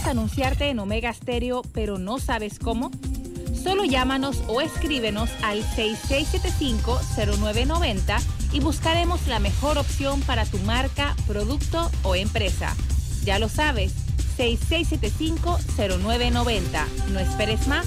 ¿Quieres anunciarte en Omega Stereo pero no sabes cómo? Solo llámanos o escríbenos al 6675-0990 y buscaremos la mejor opción para tu marca, producto o empresa. Ya lo sabes, 6675-0990. No esperes más.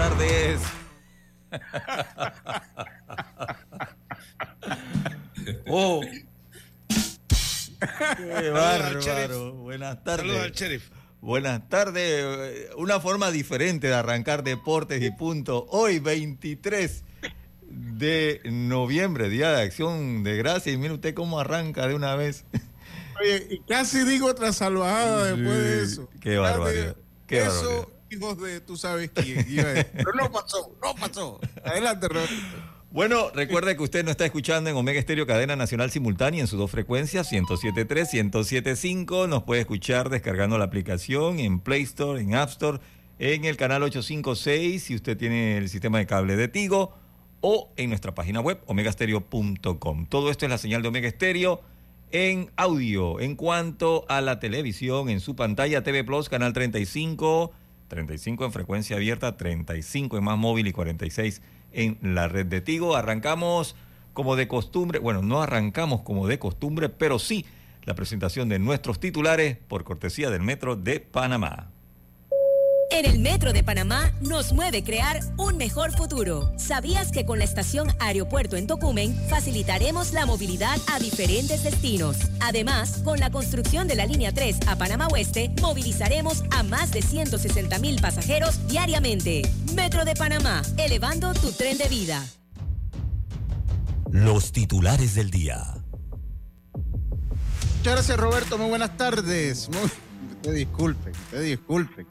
Tardes. oh. Qué bárbaro. Buenas tardes. Saludos al sheriff. Buenas tardes. Una forma diferente de arrancar deportes y punto. Hoy 23 de noviembre, Día de Acción de Gracias. Y mire usted cómo arranca de una vez. Oye, y casi digo otra salvajada después de eso. Qué barbaridad. Qué eso, barbaridad. Hijos de tú sabes quién. Pero no pasó, no pasó. Adelante, Roberto. Bueno, recuerde que usted nos está escuchando en Omega Estéreo Cadena Nacional Simultánea en sus dos frecuencias, 107.3, 107.5. Nos puede escuchar descargando la aplicación en Play Store, en App Store, en el canal 856 si usted tiene el sistema de cable de Tigo o en nuestra página web omegastereo.com. Todo esto es la señal de Omega Estéreo en audio. En cuanto a la televisión, en su pantalla TV Plus, canal 35, 35 en frecuencia abierta, 35 en más móvil y 46 en la red de Tigo. Arrancamos como de costumbre, bueno, no arrancamos como de costumbre, pero sí la presentación de nuestros titulares por cortesía del Metro de Panamá. En el Metro de Panamá nos mueve crear un mejor futuro. ¿Sabías que con la estación Aeropuerto en Tocumen facilitaremos la movilidad a diferentes destinos? Además, con la construcción de la línea 3 a Panamá Oeste, movilizaremos a más de 160 mil pasajeros diariamente. Metro de Panamá, elevando tu tren de vida. Los titulares del día. Muchas gracias, Roberto. Muy buenas tardes. Muy... Te disculpen, te disculpen.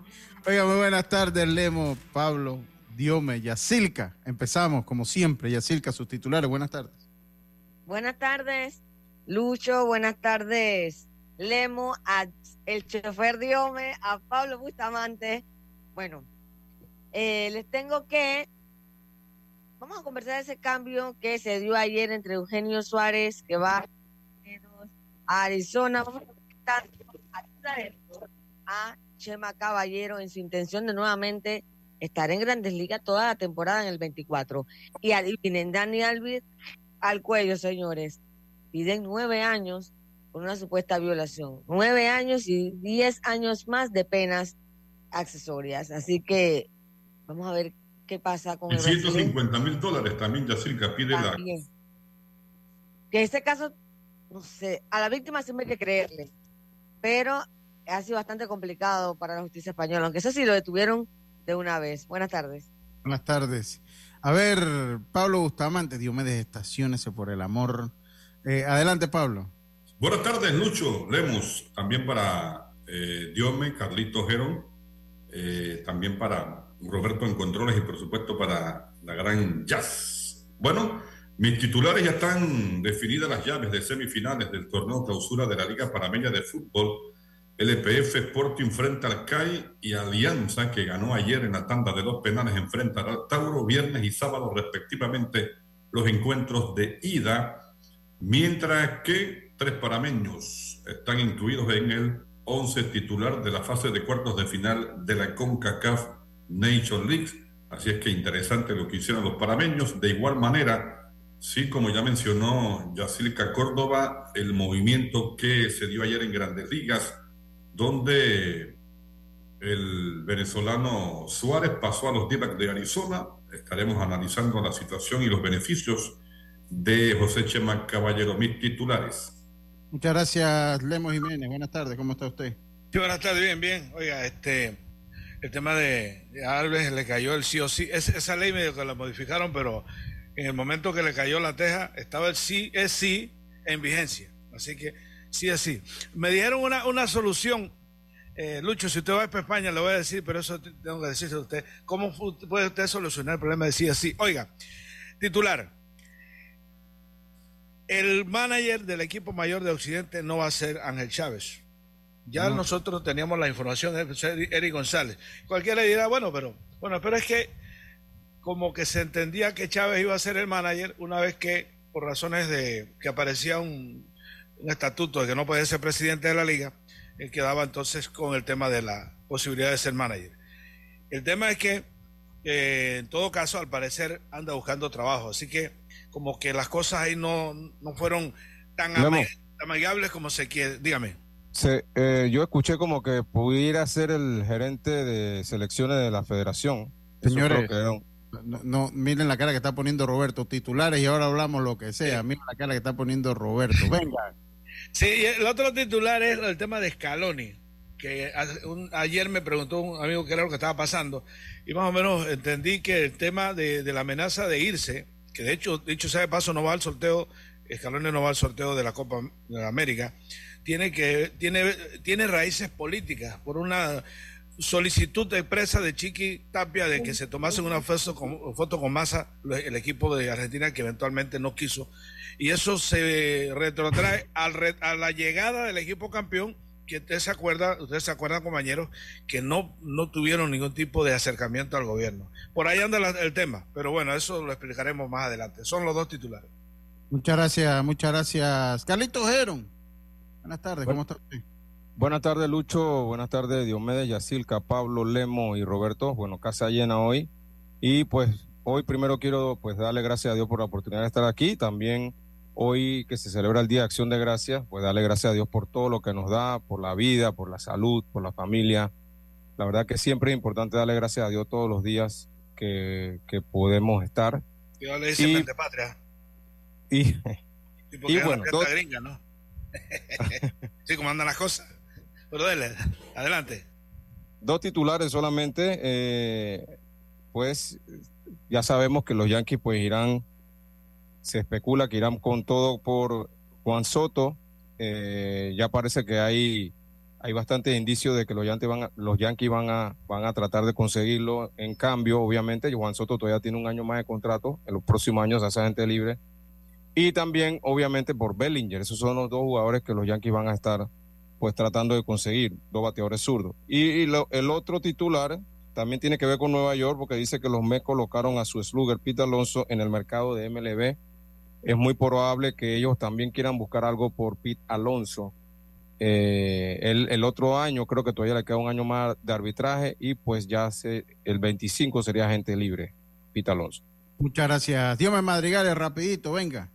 Oiga, muy buenas tardes, Lemo, Pablo, Diome, Yacilca. Empezamos, como siempre, Yacilca, sus titulares. Buenas tardes. Buenas tardes, Lucho. Buenas tardes, Lemo, el chofer Diome, a Pablo Bustamante. Bueno, eh, les tengo que. Vamos a conversar de ese cambio que se dio ayer entre Eugenio Suárez, que va a Arizona. Vamos a a Chema Caballero en su intención de nuevamente estar en Grandes Ligas toda la temporada en el 24. Y adivinen, Dani Alves al cuello, señores. Piden nueve años por una supuesta violación. Nueve años y diez años más de penas accesorias. Así que vamos a ver qué pasa con Y el 150 mil dólares también Yacirca pide la... También. Que en este caso, no sé, a la víctima siempre hay que creerle. Pero ha sido bastante complicado para la justicia española, aunque eso sí lo detuvieron de una vez. Buenas tardes. Buenas tardes. A ver, Pablo Bustamante, Diomedes Estaciones por el amor. Eh, adelante, Pablo. Buenas tardes, Lucho Lemos, también para eh, Diome, Carlito Gerón, eh, también para Roberto en Controles y por supuesto para la gran Jazz. Bueno, mis titulares ya están definidas las llaves de semifinales del torneo clausura de la Liga Panameña de Fútbol. LPF Sporting frente al CAI y Alianza, que ganó ayer en la tanda de dos penales, enfrenta al Tauro viernes y sábado respectivamente los encuentros de ida, mientras que tres parameños están incluidos en el 11 titular de la fase de cuartos de final de la CONCACAF Nation League. Así es que interesante lo que hicieron los parameños. De igual manera, sí, como ya mencionó Yacilca Córdoba, el movimiento que se dio ayer en Grandes Ligas, donde el venezolano Suárez pasó a los d de Arizona. Estaremos analizando la situación y los beneficios de José Chema Caballero, mis titulares. Muchas gracias, Lemos Jiménez. Buenas tardes, ¿cómo está usted? Sí, buenas tardes, bien, bien. Oiga, este, el tema de, de Alves le cayó el sí o sí. Es, esa ley medio que la modificaron, pero en el momento que le cayó la teja, estaba el sí es sí en vigencia. Así que sí es sí. Me dieron una, una solución. Eh, Lucho, si usted va a España, le voy a decir, pero eso tengo que decirse a usted. ¿Cómo puede usted solucionar el problema de sí es sí? Oiga, titular. El manager del equipo mayor de Occidente no va a ser Ángel Chávez. Ya nosotros teníamos la información de Eric González. Cualquiera dirá, bueno, pero bueno, pero es que como que se entendía que Chávez iba a ser el manager una vez que, por razones de que aparecía un, estatuto de que no podía ser presidente de la liga, él quedaba entonces con el tema de la posibilidad de ser manager. El tema es que, eh, en todo caso, al parecer anda buscando trabajo, así que como que las cosas ahí no, no fueron tan, amigables como se quiere. Dígame. Eh, yo escuché como que pudiera ser el gerente de selecciones de la federación. Señores, no, miren la cara que está poniendo Roberto. Titulares y ahora hablamos lo que sea. Miren la cara que está poniendo Roberto. Venga. Sí, el otro titular es el tema de Scaloni. Que ayer me preguntó un amigo qué era lo que estaba pasando. Y más o menos entendí que el tema de, la amenaza de irse, que de hecho, dicho sea de paso, no va al sorteo, Scaloni no va al sorteo de la Copa de América tiene que tiene tiene raíces políticas por una solicitud expresa de Chiqui Tapia de que se tomasen una foto con, foto con masa el equipo de Argentina que eventualmente no quiso y eso se retrotrae al a la llegada del equipo campeón que usted se acuerda, ustedes se acuerdan compañeros que no no tuvieron ningún tipo de acercamiento al gobierno. Por ahí anda el tema, pero bueno, eso lo explicaremos más adelante. Son los dos titulares. Muchas gracias, muchas gracias. Carlitos Heron. Buenas tardes, ¿cómo está usted? Buenas tardes, Lucho. Buenas tardes, Diomedes, Yacilca, Pablo, Lemo y Roberto. Bueno, casa llena hoy. Y pues hoy primero quiero pues darle gracias a Dios por la oportunidad de estar aquí. También hoy que se celebra el Día de Acción de Gracias, pues darle gracias a Dios por todo lo que nos da, por la vida, por la salud, por la familia. La verdad que siempre es importante darle gracias a Dios todos los días que, podemos estar. Dios le dice patria. Y, y, bueno, gringa, ¿no? sí, como andan las cosas. Pero dale, adelante. Dos titulares solamente. Eh, pues ya sabemos que los Yankees pues irán, se especula que irán con todo por Juan Soto. Eh, ya parece que hay, hay bastantes indicios de que los Yankees van a, los Yankees van a, van a tratar de conseguirlo. En cambio, obviamente, Juan Soto todavía tiene un año más de contrato. En los próximos años hace gente libre. Y también, obviamente, por Bellinger. Esos son los dos jugadores que los Yankees van a estar pues tratando de conseguir dos bateadores zurdos. Y, el otro titular también tiene que ver con Nueva York porque dice que los Mets colocaron a su slugger Pete Alonso en el mercado de MLB. Es muy probable que ellos también quieran buscar algo por Pete Alonso. Eh, el, otro año creo que todavía le queda un año más de arbitraje y pues ya se, el 25 sería gente libre, Pete Alonso. Muchas gracias. Dios me madrigales, rapidito, venga.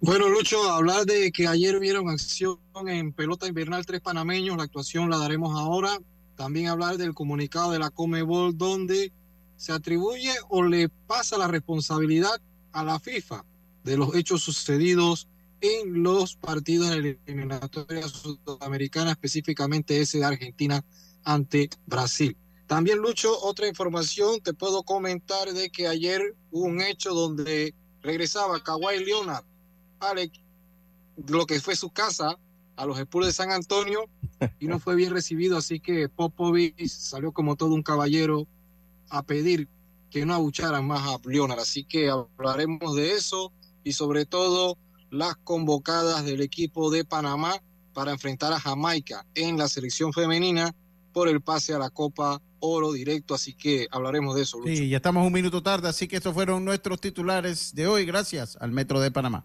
Bueno, Lucho, hablar de que ayer vieron acción en pelota invernal tres panameños, la actuación la daremos ahora. También hablar del comunicado de la Comebol donde se atribuye o le pasa la responsabilidad a la FIFA de los hechos sucedidos en los partidos de la eliminatoria sudamericana, específicamente ese de Argentina ante Brasil. También, Lucho, otra información, te puedo comentar de que ayer hubo un hecho donde regresaba Kawhi Leonard Alex lo que fue su casa a los Spurs de San Antonio y no fue bien recibido, así que Popovich salió como todo un caballero a pedir que no abucharan más a Leonard, así que hablaremos de eso y sobre todo las convocadas del equipo de Panamá para enfrentar a Jamaica en la selección femenina por el pase a la Copa Oro directo, así que hablaremos de eso. Sí, ya estamos un minuto tarde, así que estos fueron nuestros titulares de hoy, gracias al Metro de Panamá.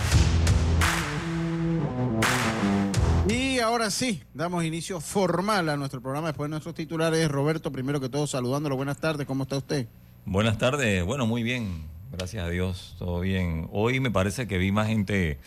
Ahora sí, damos inicio formal a nuestro programa después de nuestros titulares. Roberto, primero que todo, saludándolo. Buenas tardes, ¿cómo está usted? Buenas tardes, bueno, muy bien, gracias a Dios, todo bien. Hoy me parece que vi más gente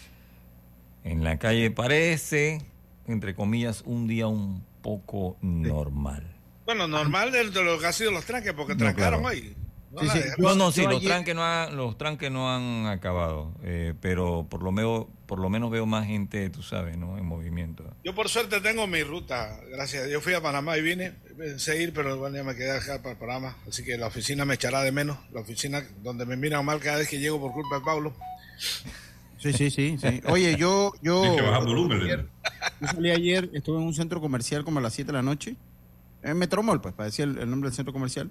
en la calle, parece entre comillas, un día un poco normal. Bueno, normal de, lo que ha sido los tranques, porque No, trancaron claro. hoy. No, Sí, sí. No, no, sí, los ayer- tranques no han, los tranques no han acabado, eh, pero por lo menos, por lo menos veo más gente, tú sabes, ¿no? En movimiento. Yo por suerte tengo mi ruta, gracias. Yo fui a Panamá y vine, pensé ir, pero bueno, ya me quedé acá para Panamá, así que la oficina me echará de menos, la oficina donde me miran mal cada vez que llego por culpa de Pablo. Sí, sí, sí, sí. Oye, yo, yo, que bajar volumen, Leno. yo salí ayer, estuve en un centro comercial como a las 7 de la noche, en Metromol, pues, para decir el, el nombre del centro comercial.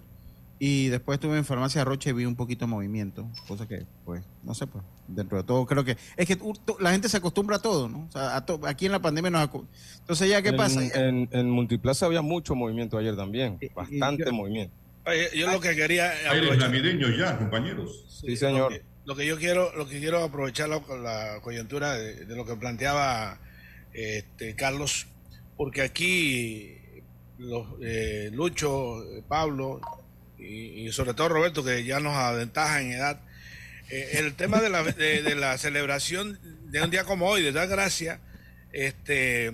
Y después estuve en Farmacia Roche y vi un poquito de movimiento, cosa que, pues, no sé, pues, dentro de todo creo que... Es que la gente se acostumbra a todo, ¿no? O sea, a to- aquí en la pandemia nos... Entonces, ¿ya qué en, pasa? En, en Multiplaza había mucho movimiento ayer también, Y- y bastante yo- movimiento. Yo lo que quería Aires aprovechar- navideños ya, compañeros. Sí, señor. Lo que, lo que yo quiero, lo que quiero aprovechar la, la coyuntura de, de lo que planteaba este, Carlos, porque aquí los, eh, Lucho, Pablo y, y sobre todo Roberto, que ya nos aventaja en edad, eh, el tema de la, de, la celebración de un día como hoy, de dar gracia, este,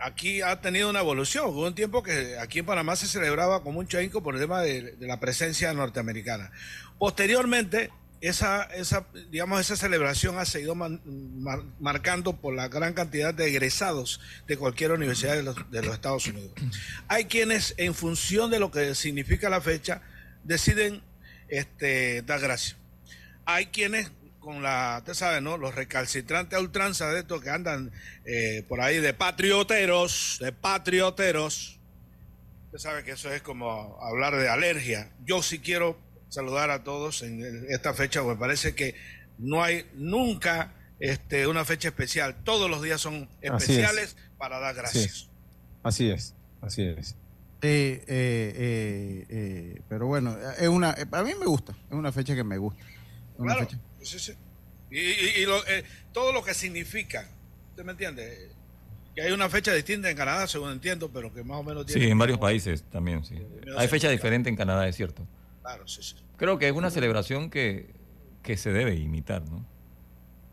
aquí ha tenido una evolución. Hubo un tiempo que aquí en Panamá se celebraba con mucho ahínco por el tema de, la presencia norteamericana. Posteriormente, esa, esa, digamos, esa celebración ha seguido marcando por la gran cantidad de egresados de cualquier universidad de los, de los Estados Unidos. Hay quienes, en función de lo que significa la fecha, deciden este, dar gracias. Hay quienes con la, usted sabe, ¿no? Los recalcitrantes a ultranza de estos que andan eh, por ahí de patrioteros, de patrioteros. Usted sabe que eso es como hablar de alergia. Yo sí quiero saludar a todos en esta fecha, porque me parece que no hay nunca este, una fecha especial. Todos los días son es. especiales para dar gracias. Así es, así es. Eh, eh, eh, pero bueno, es una, eh, a mí me gusta, es una fecha que me gusta. Una Claro, fecha- sí, sí. Y, y- y lo- eh, todo lo que significa, ¿usted me entiende? Que hay una fecha distinta en Canadá, según entiendo, pero que más o menos tiene... Sí, en varios países también, sí. Hay fecha diferente en Canadá, es cierto. Claro, sí, sí. Creo que es una celebración que, que se debe imitar, ¿no?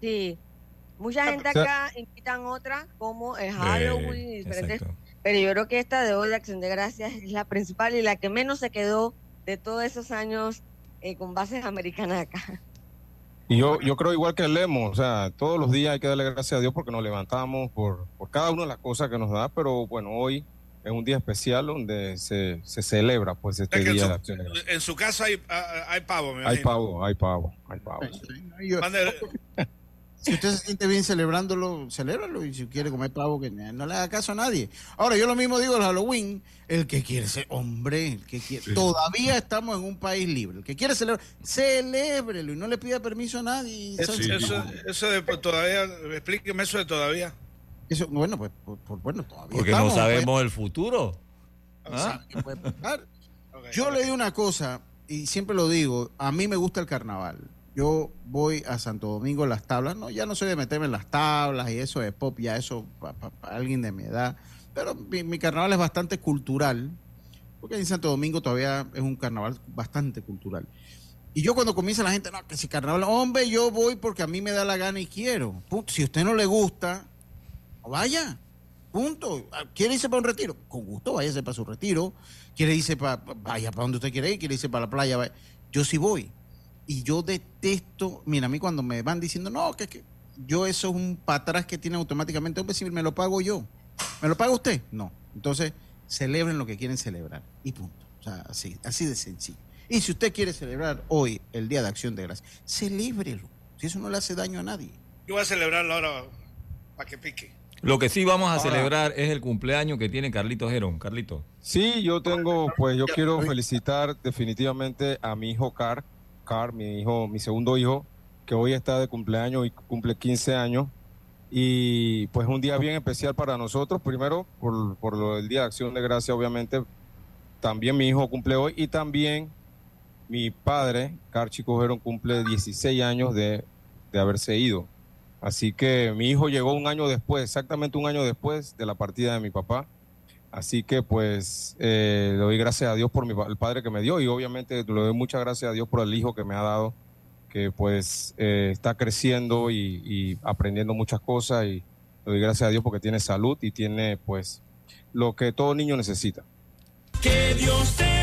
Sí. Mucha gente o sea- acá invitan otra como el Halloween y diferentes. exacto. Pero yo creo que esta de hoy, de Acción de Gracias, es la principal y la que menos se quedó de todos esos años eh, con bases americanas acá. Y yo, yo creo igual que Lemo, o sea, todos los días hay que darle gracias a Dios porque nos levantamos por, por cada una de las cosas que nos da, pero bueno, hoy es un día especial donde se, se celebra pues este Es que en, día su, de acción de gracias. en su casa hay, ah, hay pavo, me Hay imagino. pavo, hay pavo, hay pavo. Yo- Mande- si usted se siente bien celebrándolo, celébralo. Y si quiere comer pavo, que no le haga caso a nadie. Ahora, yo lo mismo digo el Halloween. El que quiere ser hombre, el que quiere. Todavía estamos en un país libre. El que quiere celebrar, celébrelo y no le pida permiso a nadie. Eso, eso, eso de pues, todavía, explíqueme eso de todavía. Eso, bueno, pues, pues, bueno, todavía Porque estamos, no pues. sabemos el futuro. No ¿Ah? sabe qué puede pasar. Yo le digo una cosa, y siempre lo digo, a mí me gusta el carnaval. Yo voy a Santo Domingo las tablas, no, ya no soy de meterme en las tablas y eso de pop, ya eso para alguien de mi edad. Pero mi, mi carnaval es bastante cultural, porque en Santo Domingo todavía es un carnaval bastante cultural. Y yo cuando comienza la gente, no, que si carnaval, hombre, yo voy porque a mí me da la gana y quiero. Punto. Si usted no le gusta, vaya. Punto. Ah, ¿Quiere irse para un retiro? Con gusto, váyase para su retiro. ¿Quiere irse para, vaya para donde usted quiere ir? ¿Quiere irse para la playa? Vaya. Yo sí voy. Y yo detesto, mira, a mí cuando me van diciendo, no, que, que yo eso es un para atrás que tiene automáticamente, hombre, si me lo pago yo. ¿Me lo paga usted? No. Entonces, celebren lo que quieren celebrar. Y punto. O sea, así, así de sencillo. Y si usted quiere celebrar hoy el Día de Acción de Gracias, celébrelo. Si eso no le hace daño a nadie. Yo voy a celebrarlo ahora para que pique. Lo que sí vamos a Ahora- celebrar es el cumpleaños que tiene Carlitos Gerón. Carlito. Sí, yo tengo, pues yo quiero felicitar definitivamente a mi hijo Car, Car, mi hijo, mi segundo hijo, que hoy está de cumpleaños y cumple 15 años. Y pues un día bien especial para nosotros, primero por, por lo del Día de Acción de Gracia, obviamente. También mi hijo cumple hoy y también mi padre, Car Chico Gerón, cumple 16 años de, de haberse ido. Así que mi hijo llegó un año después, exactamente un año después de la partida de mi papá. Así que pues eh, le doy gracias a Dios por mi, el padre que me dio y obviamente le doy muchas gracias a Dios por el hijo que me ha dado, que pues eh, está creciendo y, y aprendiendo muchas cosas y, Le doy gracias a Dios porque tiene salud y tiene pues lo que todo niño necesita. Que Dios te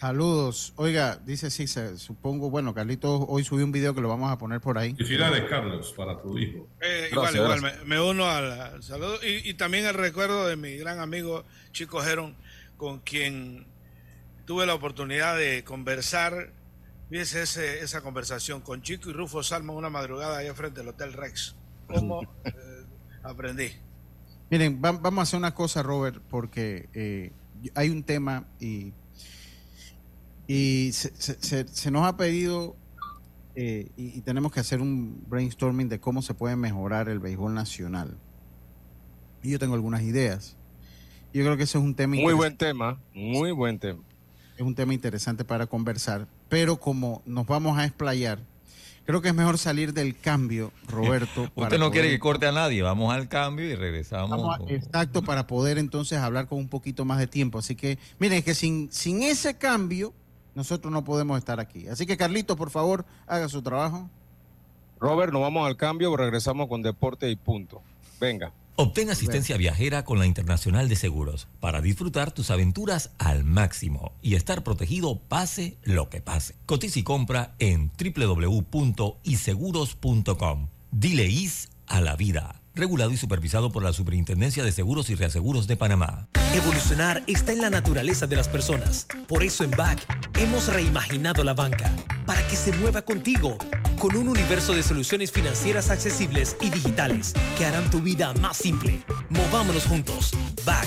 Saludos. Oiga, dice sí, se- supongo, bueno, Carlitos hoy subió un video que lo vamos a poner por ahí. Felicidades, Carlos, para tu hijo. Eh, Gracias, igual, igual, me, me uno al, al saludo y, y también el recuerdo de mi gran amigo Chico Geron, con quien tuve la oportunidad de conversar. Fíjese ese- esa conversación con Chico y Rufo Salma una madrugada allá frente al Hotel Rex. ¿Cómo eh, aprendí? Miren, va- vamos a hacer una cosa, Robert, porque eh, hay un tema y, y se, se- se- se nos ha pedido eh, y, y tenemos que hacer un brainstorming de cómo se puede mejorar el béisbol nacional. Y yo tengo algunas ideas. Yo creo que ese es un tema Muy buen tema, muy buen tema. es un tema interesante para conversar, pero como nos vamos a explayar, creo que es mejor salir del cambio, Roberto. para Usted no quiere que corte a nadie. Vamos al cambio y regresamos. Vamos a- exacto, para poder entonces hablar con un poquito más de tiempo. Así que, miren, es que sin, sin ese cambio, nosotros no podemos estar aquí. Así que, Carlito, por favor, haga su trabajo. Robert, nos vamos al cambio, regresamos con deporte y punto. Venga. Obtén asistencia viajera con la Internacional de Seguros para disfrutar tus aventuras al máximo y estar protegido pase lo que pase. Cotiza y compra en www.iseguros.com. Dile is a la vida. Regulado y supervisado por la Superintendencia de Seguros y Reaseguros de Panamá. Evolucionar está en la naturaleza de las personas. Por eso en BAC hemos reimaginado la banca para que se mueva contigo, con un universo de soluciones financieras accesibles y digitales que harán tu vida más simple. Movámonos juntos. BAC.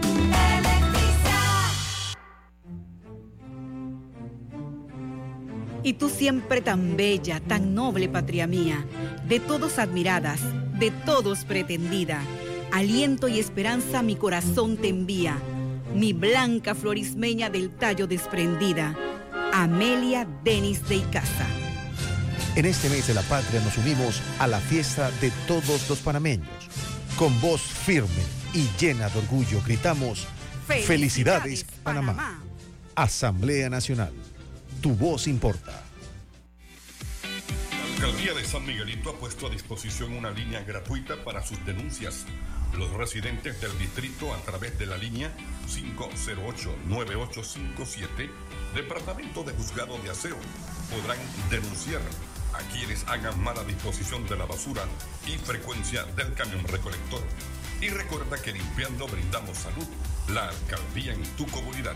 Y tú siempre tan bella, tan noble, patria mía, de todos admiradas, de todos pretendida, aliento y esperanza mi corazón te envía, mi blanca florismeña del tallo desprendida, Amelia Denis de Icaza. En este mes de la patria nos unimos a la fiesta de todos los panameños. Con voz firme y llena de orgullo gritamos, ¡Felicidades, Felicidades, Panamá! Asamblea Nacional, tu voz importa. La Alcaldía de San Miguelito ha puesto a disposición una línea gratuita para sus denuncias. Los residentes del distrito a través de la línea 508-9857, Departamento de Juzgado de Aseo, podrán denunciar a quienes hagan mala disposición de la basura y frecuencia del camión recolector. Y recuerda que limpiando brindamos salud, la alcaldía en tu comunidad.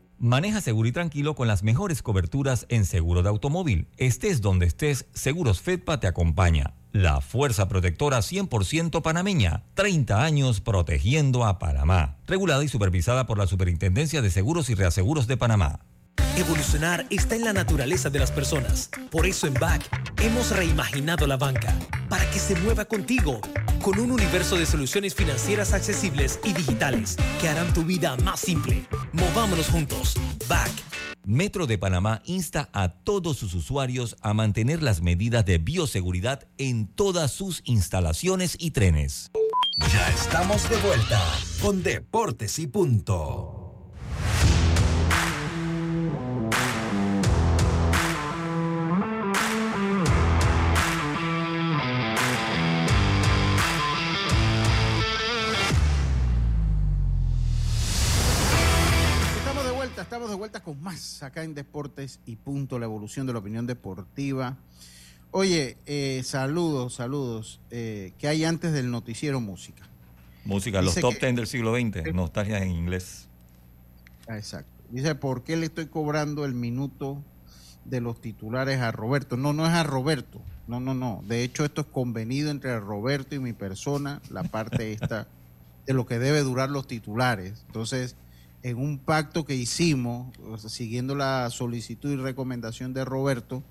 Maneja seguro y tranquilo con las mejores coberturas en seguro de automóvil. Estés donde estés, Seguros Fedpa te acompaña. La fuerza protectora 100% panameña. 30 años protegiendo a Panamá. Regulada y supervisada por la Superintendencia de Seguros y Reaseguros de Panamá. Evolucionar está en la naturaleza de las personas. Por eso en BAC hemos reimaginado la banca para que se mueva contigo con un universo de soluciones financieras accesibles y digitales que harán tu vida más simple. Movámonos juntos. BAC. Metro de Panamá insta a todos sus usuarios a mantener las medidas de bioseguridad en todas sus instalaciones y trenes. Ya estamos de vuelta con Deportes y Punto. Vuelta, con más acá en Deportes y Punto, la evolución de la opinión deportiva. Oye, eh, saludos, saludos. Eh, ¿Qué hay antes del noticiero música? Música, los top que- 10 del siglo XX, nostalgia en inglés. Ah, Exacto. Dice, ¿por qué le estoy cobrando el minuto de los titulares a Roberto? No, no es a Roberto. No, no, no. De hecho, esto es convenido entre Roberto y mi persona, la parte esta de lo que debe durar los titulares. Entonces, en un pacto que hicimos, siguiendo la solicitud y recomendación de Roberto,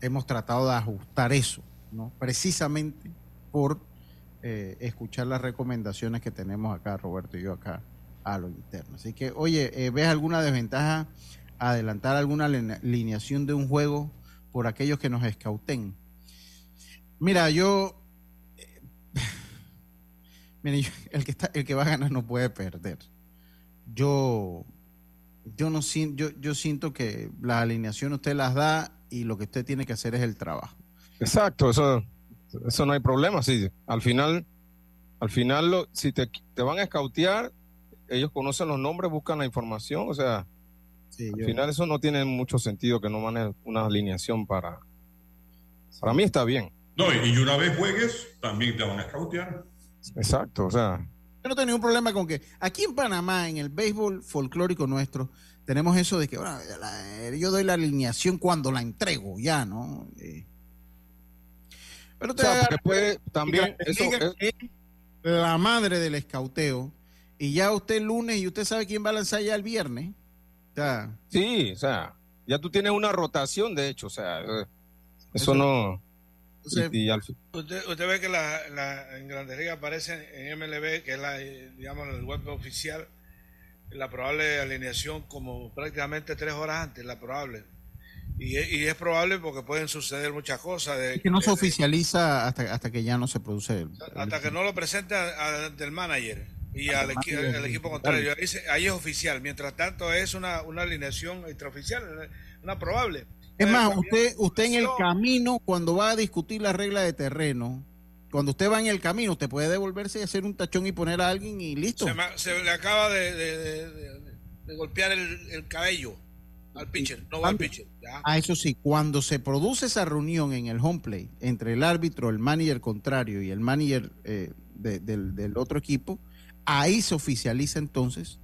hemos tratado de ajustar eso, ¿no? Precisamente por eh, escuchar las recomendaciones que tenemos acá, Roberto y yo acá, a lo interno. Así que, oye, eh, ¿ves alguna desventaja adelantar alguna line- alineación de un juego por aquellos que nos escauten? Mira, yo, eh, yo- el que está, el que va a ganar no puede perder. Yo, yo no siento, yo, yo siento que las alineaciones usted las da y lo que usted tiene que hacer es el trabajo. Exacto, eso, eso no hay problema. Sí, al final, al final, lo- si te, te van a escautear, ellos conocen los nombres, buscan la información, o sea, al yo- final eso no tiene mucho sentido que no manejen una alineación para. Para mí está bien. No, y y una vez juegues, también te van a escautear. Exacto, o sea, Yo no tengo ningún problema con que aquí en Panamá, en el béisbol folclórico nuestro, tenemos eso de que bueno, la- yo doy la alineación cuando la entrego, ya, ¿no? Eh, pero O sea, te- puede también Te eso es- la madre del escauteo y ya usted el lunes y usted sabe quién va a lanzar ya el viernes. Sí, o sea, ya tú tienes una rotación, de hecho, o sea, eh, eso no. Entonces, y- y al fin- Usted, usted ve que la, la- en Grandes Ligas aparece en MLB, que es la, digamos, el web oficial, la probable alineación como prácticamente tres horas antes, la probable. Y, es- y es probable porque pueden suceder muchas cosas. De, es que no se de- oficializa hasta, hasta que ya no se produce el, hasta que no lo presente a- a- del manager y al, equi- equipo contrario. Ahí, se- ahí es oficial. Mientras tanto, es una, una alineación extraoficial, una probable. Es más, usted, usted en el camino, cuando va a discutir la regla de terreno, cuando usted va en el camino, usted puede devolverse y hacer un tachón y poner a alguien y listo. Se, se le acaba de, de- de- de- de golpear el, el cabello al pitcher, no va al pitcher. ya. Ah, eso sí, cuando se produce esa reunión en el home play entre el árbitro, el manager contrario y el manager eh, de- del, del otro equipo, ahí se oficializa entonces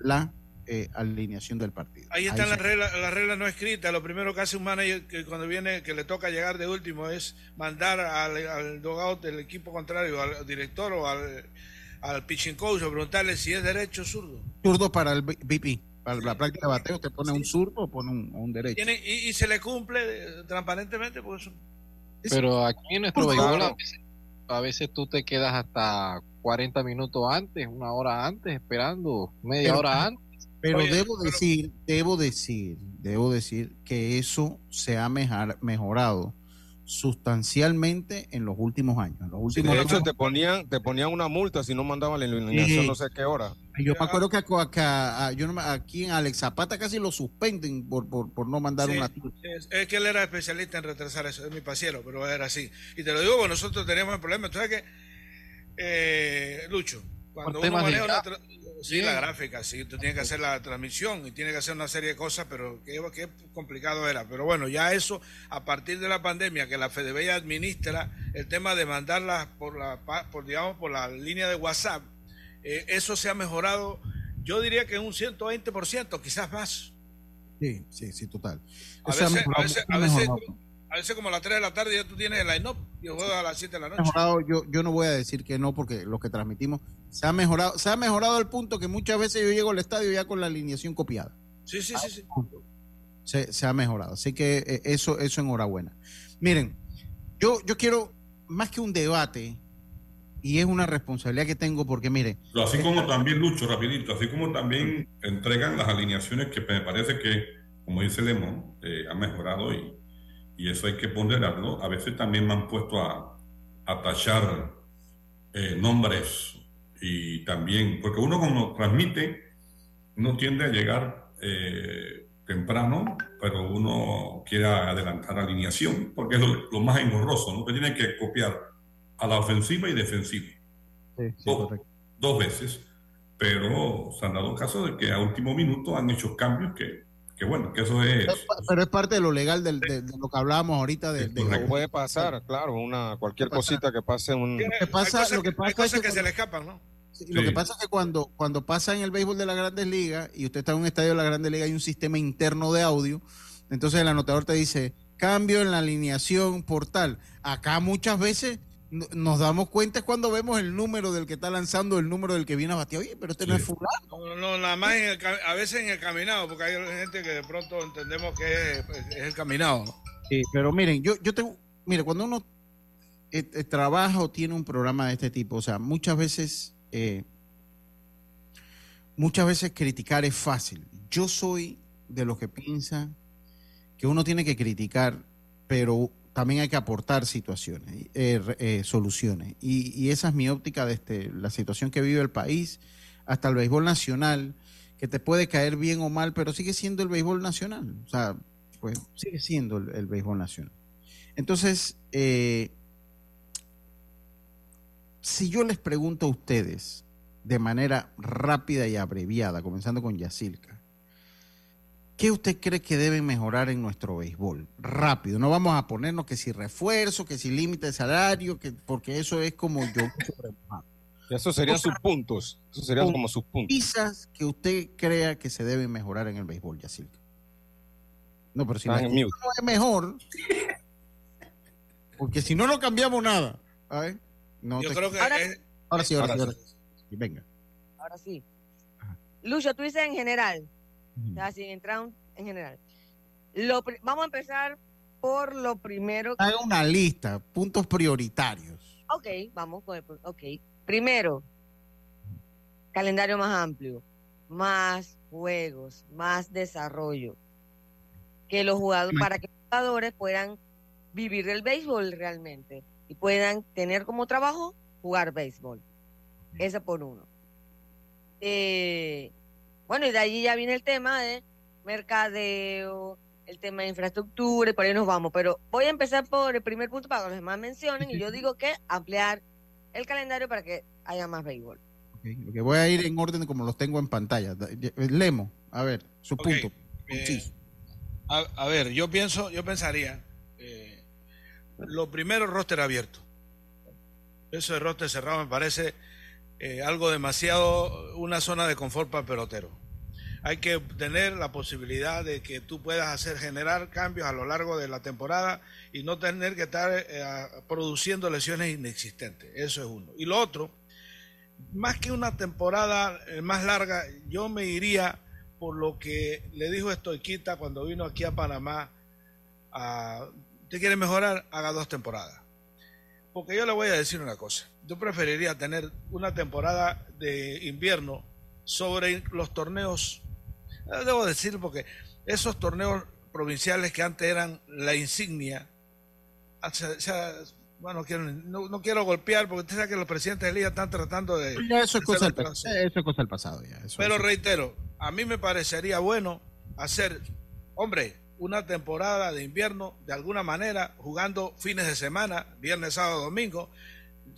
la eh, alineación del partido. Ahí están las reglas, las reglas no escritas. Lo primero que hace un manager que cuando viene, que le toca llegar de último, es mandar al, al dogout del equipo contrario, al director o al, al pitching coach, a preguntarle si es derecho o zurdo. zurdo para el BP, para la práctica de bateo, usted pone un zurdo o pone un, un derecho. Tiene- y, y se le cumple eh, transparentemente, pues Pero aquí en nuestro Claro. béisbol a veces, a veces tú te quedas hasta 40 minutos antes, una hora antes, esperando, media Pero- hora antes. Pero Oye, debo decir, debo decir, debo decir que eso se ha mejorado sustancialmente en los últimos años. En los últimos De hecho, años. te ponían, te ponían una multa si no mandaban la iluminación Sí. no sé qué hora. Yo me acuerdo que, a- que a- yo aquí en Alex Zapata casi lo suspenden por, por, por no mandar Sí, una. es, es que él era especialista en retrasar eso, es mi pasiero, pero era así. Y te lo digo, porque nosotros teníamos el problema. Sabes que, eh, Lucho, cuando uno maneja una... Sí, la gráfica, sí, tú tienes que hacer la transmisión y tienes que hacer una serie de cosas, pero qué, qué complicado era. Pero bueno, ya eso, a partir de la pandemia, que la FEDEBE ya administra el tema de mandarlas por la, por, digamos, por la línea de WhatsApp, eh, eso se ha mejorado, yo diría que en un 120%, quizás más. Sí, sí, sí, total. A veces, a veces, a veces. A veces como a las 3 de la tarde ya tú tienes el line-up y juego a las 7 de la noche. mejorado, yo, yo no voy a decir que no, porque lo que transmitimos se ha mejorado, se ha mejorado al punto que muchas veces yo llego al estadio ya con la alineación copiada. Sí, sí, sí. sí. Se, se ha mejorado. Así que eh, eso, eso enhorabuena. Miren, yo, yo quiero más que un debate, y es una responsabilidad que tengo, porque mire, Pero así como también, Lucho, rapidito, así como también entregan las alineaciones que me parece que, como dice Lemon, eh, ha mejorado y, y eso hay que ponderarlo. A veces también me han puesto a, a tachar eh, nombres y también, porque uno como transmite, uno tiende a llegar eh, temprano, pero uno quiere adelantar alineación, porque es lo, lo más engorroso, ¿no? Que tiene que copiar a la ofensiva y defensiva dos, dos veces, pero se han dado casos de que a último minuto han hecho cambios que, que bueno, que eso es... pero es parte de lo legal del- de, de lo que hablábamos ahorita de, de- No puede pasar, claro, una cualquier cosita que pase un... Lo que pasa, lo que pasa es que, que se le escapan, ¿no? Sí, Lo que pasa es que cuando, cuando pasa en el béisbol de las grandes ligas y usted está en un estadio de la grandes ligas hay un sistema interno de audio, entonces el anotador te dice, cambio en la alineación por tal. Acá muchas veces nos damos cuenta es cuando vemos el número del que está lanzando, el número del que viene a batear. Oye, pero este no es fulano. No, no, nada más en el, a veces en el caminado, porque hay gente que de pronto entendemos que es, es el caminado. Sí, pero miren, yo, yo tengo, mire, cuando uno eh, eh, trabaja o tiene un programa de este tipo, o sea, muchas veces, eh, muchas veces criticar es fácil. Yo soy de los que piensan que uno tiene que criticar, pero también hay que aportar situaciones, eh, eh, soluciones. Y, esa es mi óptica desde la situación que vive el país hasta el béisbol nacional, que te puede caer bien o mal, pero sigue siendo el béisbol nacional. O sea, pues sigue siendo el, el béisbol nacional. Entonces, eh, si yo les pregunto a ustedes de manera rápida y abreviada, comenzando con Yacilca, ¿qué usted cree que deben mejorar en nuestro béisbol? Rápido, no vamos a ponernos que si refuerzo, que si límite de salario, que, porque eso es como yo. Eso serían O sea, sus puntos. Eso serían como sus puntos. Quizás que usted crea que se deben mejorar en el béisbol, Yacilca. No, pero si no es mejor, porque si no, no cambiamos nada. A ver, no Yo te- creo que ahora, es- ahora sí, ahora, ahora sí, ahora sí. Venga. Ahora sí. Lucho, tú dices en general. O sea, sin entrar en general. Lo, vamos a empezar por lo primero. Haga una lista, puntos prioritarios. Ok, vamos con el. Ok. Primero, calendario más amplio, más juegos, más desarrollo. Que los jugadores, para que los jugadores puedan vivir el béisbol realmente y puedan tener como trabajo jugar béisbol. Eso por uno. Eh, bueno, y de allí ya viene el tema de mercadeo, el tema de infraestructura, y por ahí nos vamos. Pero voy a empezar por el primer punto para que los demás mencionen, y yo digo que ampliar el calendario para que haya más béisbol. Ok, lo que voy a ir en orden como los tengo en pantalla. Da- Lemo, a ver, su punto. eh, Sí. a, a ver, yo pienso, yo pensaría, eh, lo primero, roster abierto. Eso de roster cerrado me parece eh, algo demasiado, una zona de confort para el pelotero. Hay que tener la posibilidad de que tú puedas hacer, generar cambios a lo largo de la temporada y no tener que estar eh, produciendo lesiones inexistentes. Eso es uno. Y lo otro, más que una temporada eh, más larga, yo me iría por lo que le dijo Estoiquita cuando vino aquí a Panamá. a- ¿Usted quiere mejorar? Haga dos temporadas. Porque yo le voy a decir una cosa. Yo preferiría tener una temporada de invierno sobre los torneos. eh, Debo decir, porque esos torneos provinciales que antes eran la insignia, ah, bueno, quiero- no, no quiero golpear porque usted sabe que los presidentes de liga están tratando de... Ya eso es cosa del, eso es cosa del pasado ya. eso- Pero eso- reitero, a mí me parecería bueno hacer, hombre, una temporada de invierno de alguna manera, jugando fines de semana, viernes, sábado, domingo,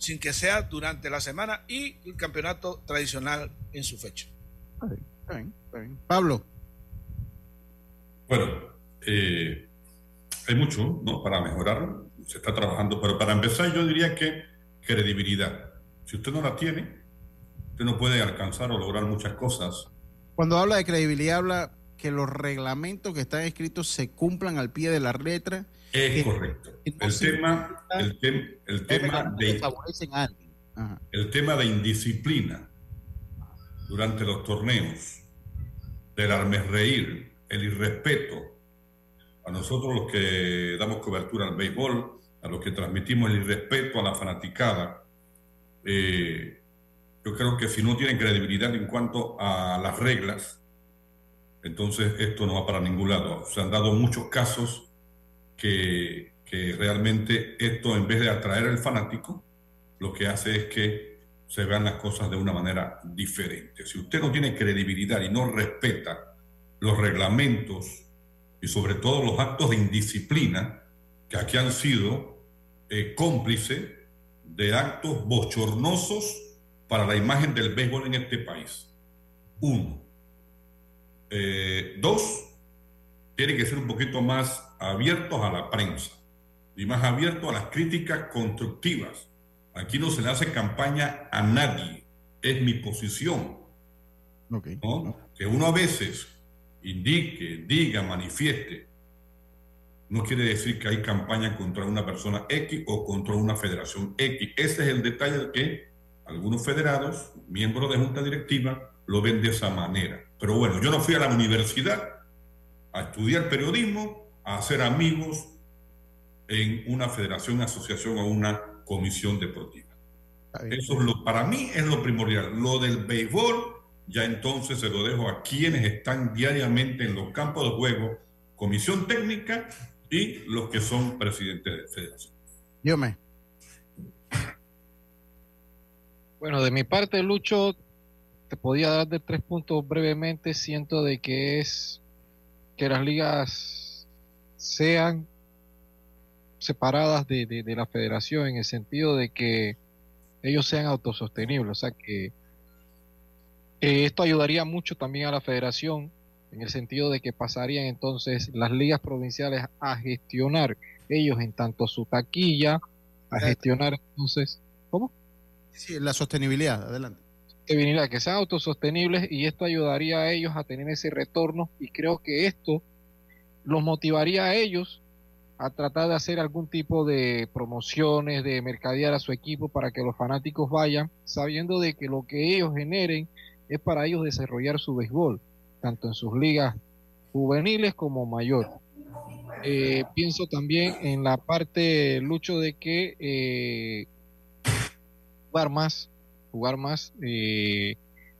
sin que sea durante la semana y el campeonato tradicional en su fecha. Está bien, está bien. Pablo. Bueno, eh, hay mucho ¿no? para mejorar, se está trabajando, pero para empezar yo diría que credibilidad. Si usted no la tiene, usted no puede alcanzar o lograr muchas cosas. Cuando habla de credibilidad, habla que los reglamentos que están escritos se cumplan al pie de la letra. Es que- correcto. que no El tema, el, tem- el tema de a. Ajá. el tema de indisciplina durante los torneos, del armerreír, el irrespeto, a nosotros los que damos cobertura al béisbol, a los que transmitimos el irrespeto a la fanaticada, eh, yo creo que si no tienen credibilidad en cuanto a las reglas, entonces esto no va para ningún lado. Se han dado muchos casos que, realmente esto, en vez de atraer al fanático, lo que hace es que se vean las cosas de una manera diferente. Si usted no tiene credibilidad y no respeta los reglamentos y sobre todo los actos de indisciplina que aquí han sido eh, cómplices de actos bochornosos para la imagen del béisbol en este país. Uno. Eh, dos, tiene que ser un poquito más abiertos a la prensa y más abiertos a las críticas constructivas. Aquí no se le hace campaña a nadie, es mi posición. ¿no? Que uno a veces indique, diga, manifieste, no quiere decir que hay campaña contra una persona X o contra una federación X. Ese es el detalle de que algunos federados, miembros de junta directiva, lo ven de esa manera. Pero bueno, yo no fui a la universidad a estudiar periodismo, a hacer amigos en una federación, asociación o una comisión deportiva. Eso es lo, para mí es lo primordial. Lo del béisbol, ya entonces se lo dejo a quienes están diariamente en los campos de juego, comisión técnica y los que son presidentes de federación. Yo me. Bueno, de mi parte, Lucho, te podía dar de tres puntos brevemente. Siento de que es que las ligas sean separadas de, de- de la federación en el sentido de que ellos sean autosostenibles. O sea que eh, esto ayudaría mucho también a la federación en el sentido de que pasarían entonces las ligas provinciales a gestionar ellos en tanto su taquilla, a gestionar entonces, ¿cómo? Sí, la sostenibilidad, adelante. sostenibilidad, que sean autosostenibles y esto ayudaría a ellos a tener ese retorno y creo que esto los motivaría a ellos a tratar de hacer algún tipo de promociones, de mercadear a su equipo para que los fanáticos vayan sabiendo de que lo que ellos generen es para ellos desarrollar su béisbol, tanto en sus ligas juveniles como mayor. Eh, pienso también en la parte, Lucho, de que eh, jugar más, jugar más, eh,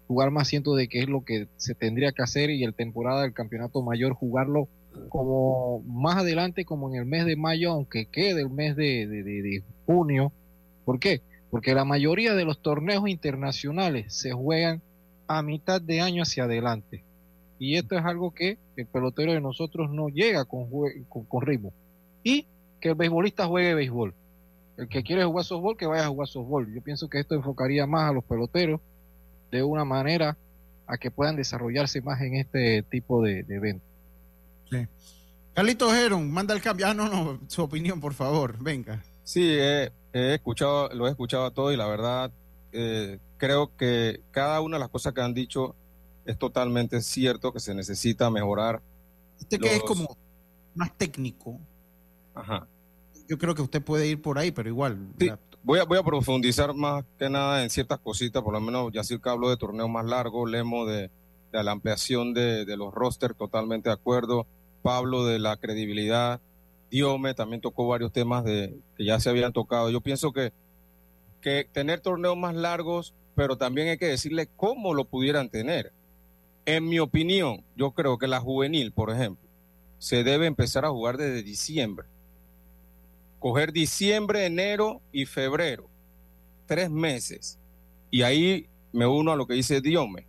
jugar más siento de que es lo que se tendría que hacer y el temporada del campeonato mayor jugarlo como más adelante como en el mes de mayo aunque quede el mes de, de- junio ¿por qué? porque la mayoría de los torneos internacionales se juegan a mitad de año hacia adelante y esto es algo que el pelotero de nosotros no llega con, con, con ritmo y que el beisbolista juegue béisbol el que quiere jugar softball, que vaya a jugar softball. Yo pienso que esto enfocaría más a los peloteros de una manera a que puedan desarrollarse más en este tipo de eventos. Carlitos Heron, manda el cambio. Ah, no, no, su opinión, por favor, venga. Sí, he, he escuchado, lo he escuchado a todo y la verdad eh, creo que cada una de las cosas que han dicho es totalmente cierto que se necesita mejorar. Usted que es como más técnico, Ajá. yo creo que usted puede ir por ahí, pero igual. la- Voy a, voy a profundizar más que nada en ciertas cositas, por lo menos Yacir habló de torneos más largos, Lemo de, de la ampliación de, de los rosters, totalmente de acuerdo, Pablo de la credibilidad, Diome también tocó varios temas de, que ya se habían tocado. Yo pienso que, que tener torneos más largos, pero también hay que decirle cómo lo pudieran tener. En mi opinión, yo creo que la juvenil, por ejemplo, se debe empezar a jugar desde diciembre. Coger diciembre, enero y febrero, tres meses. Y ahí me uno a lo que dice Diome.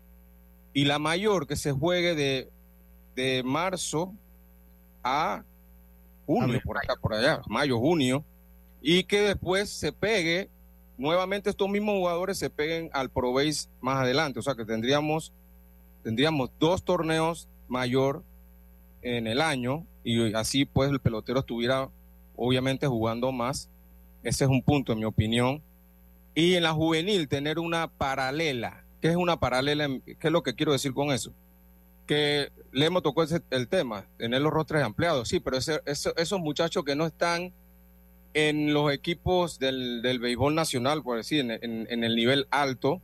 Y la mayor que se juegue de, de marzo a junio, por acá, por allá, mayo, junio, y que después se pegue, nuevamente estos mismos jugadores se peguen al Pro Base más adelante. O sea que tendríamos, tendríamos dos torneos mayor en el año y así pues el pelotero estuviera obviamente jugando más. Ese es un punto en mi opinión. Y en la juvenil tener una paralela. ¿Qué es una paralela? ¿Qué es lo que quiero decir con eso? Que le hemos tocado ese- el tema, tener los rostros ampliados, sí, pero ese- eso- esos muchachos que no están en los equipos del, del béisbol nacional, por decir, en, en- en el nivel alto,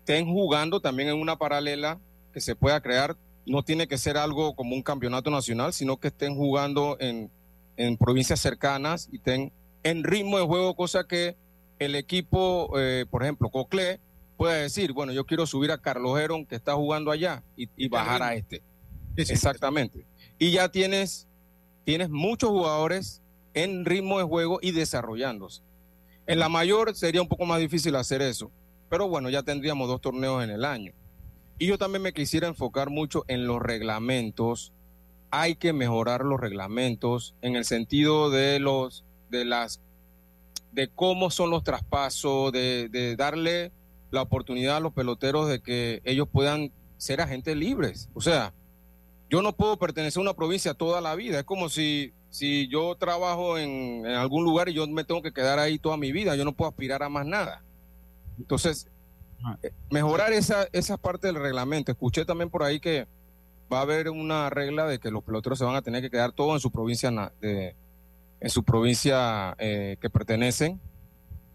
estén jugando también en una paralela que se pueda crear. No tiene que ser algo como un campeonato nacional, sino que estén jugando en, en provincias cercanas y estén en ritmo de juego, cosa que el equipo, eh, por ejemplo, Cocle, pueda decir, bueno, yo quiero subir a Carlos Heron, que está jugando allá, y, y bajar a este. Exactamente. Y ya tienes, tienes muchos jugadores en ritmo de juego y desarrollándose. En la mayor sería un poco más difícil hacer eso, pero bueno, ya tendríamos dos torneos en el año. Y yo también me quisiera enfocar mucho en los reglamentos. Hay que mejorar los reglamentos en el sentido de los de las de cómo son los traspasos, de, de darle la oportunidad a los peloteros de que ellos puedan ser agentes libres. O sea, yo no puedo pertenecer a una provincia toda la vida. Es como si, si yo trabajo en, en algún lugar y yo me tengo que quedar ahí toda mi vida. Yo no puedo aspirar a más nada. Entonces, eh, mejorar esa, esa parte del reglamento. Escuché también por ahí que va a haber una regla de que los peloteros se van a tener que quedar todos en su provincia, de- en su provincia eh, que pertenecen.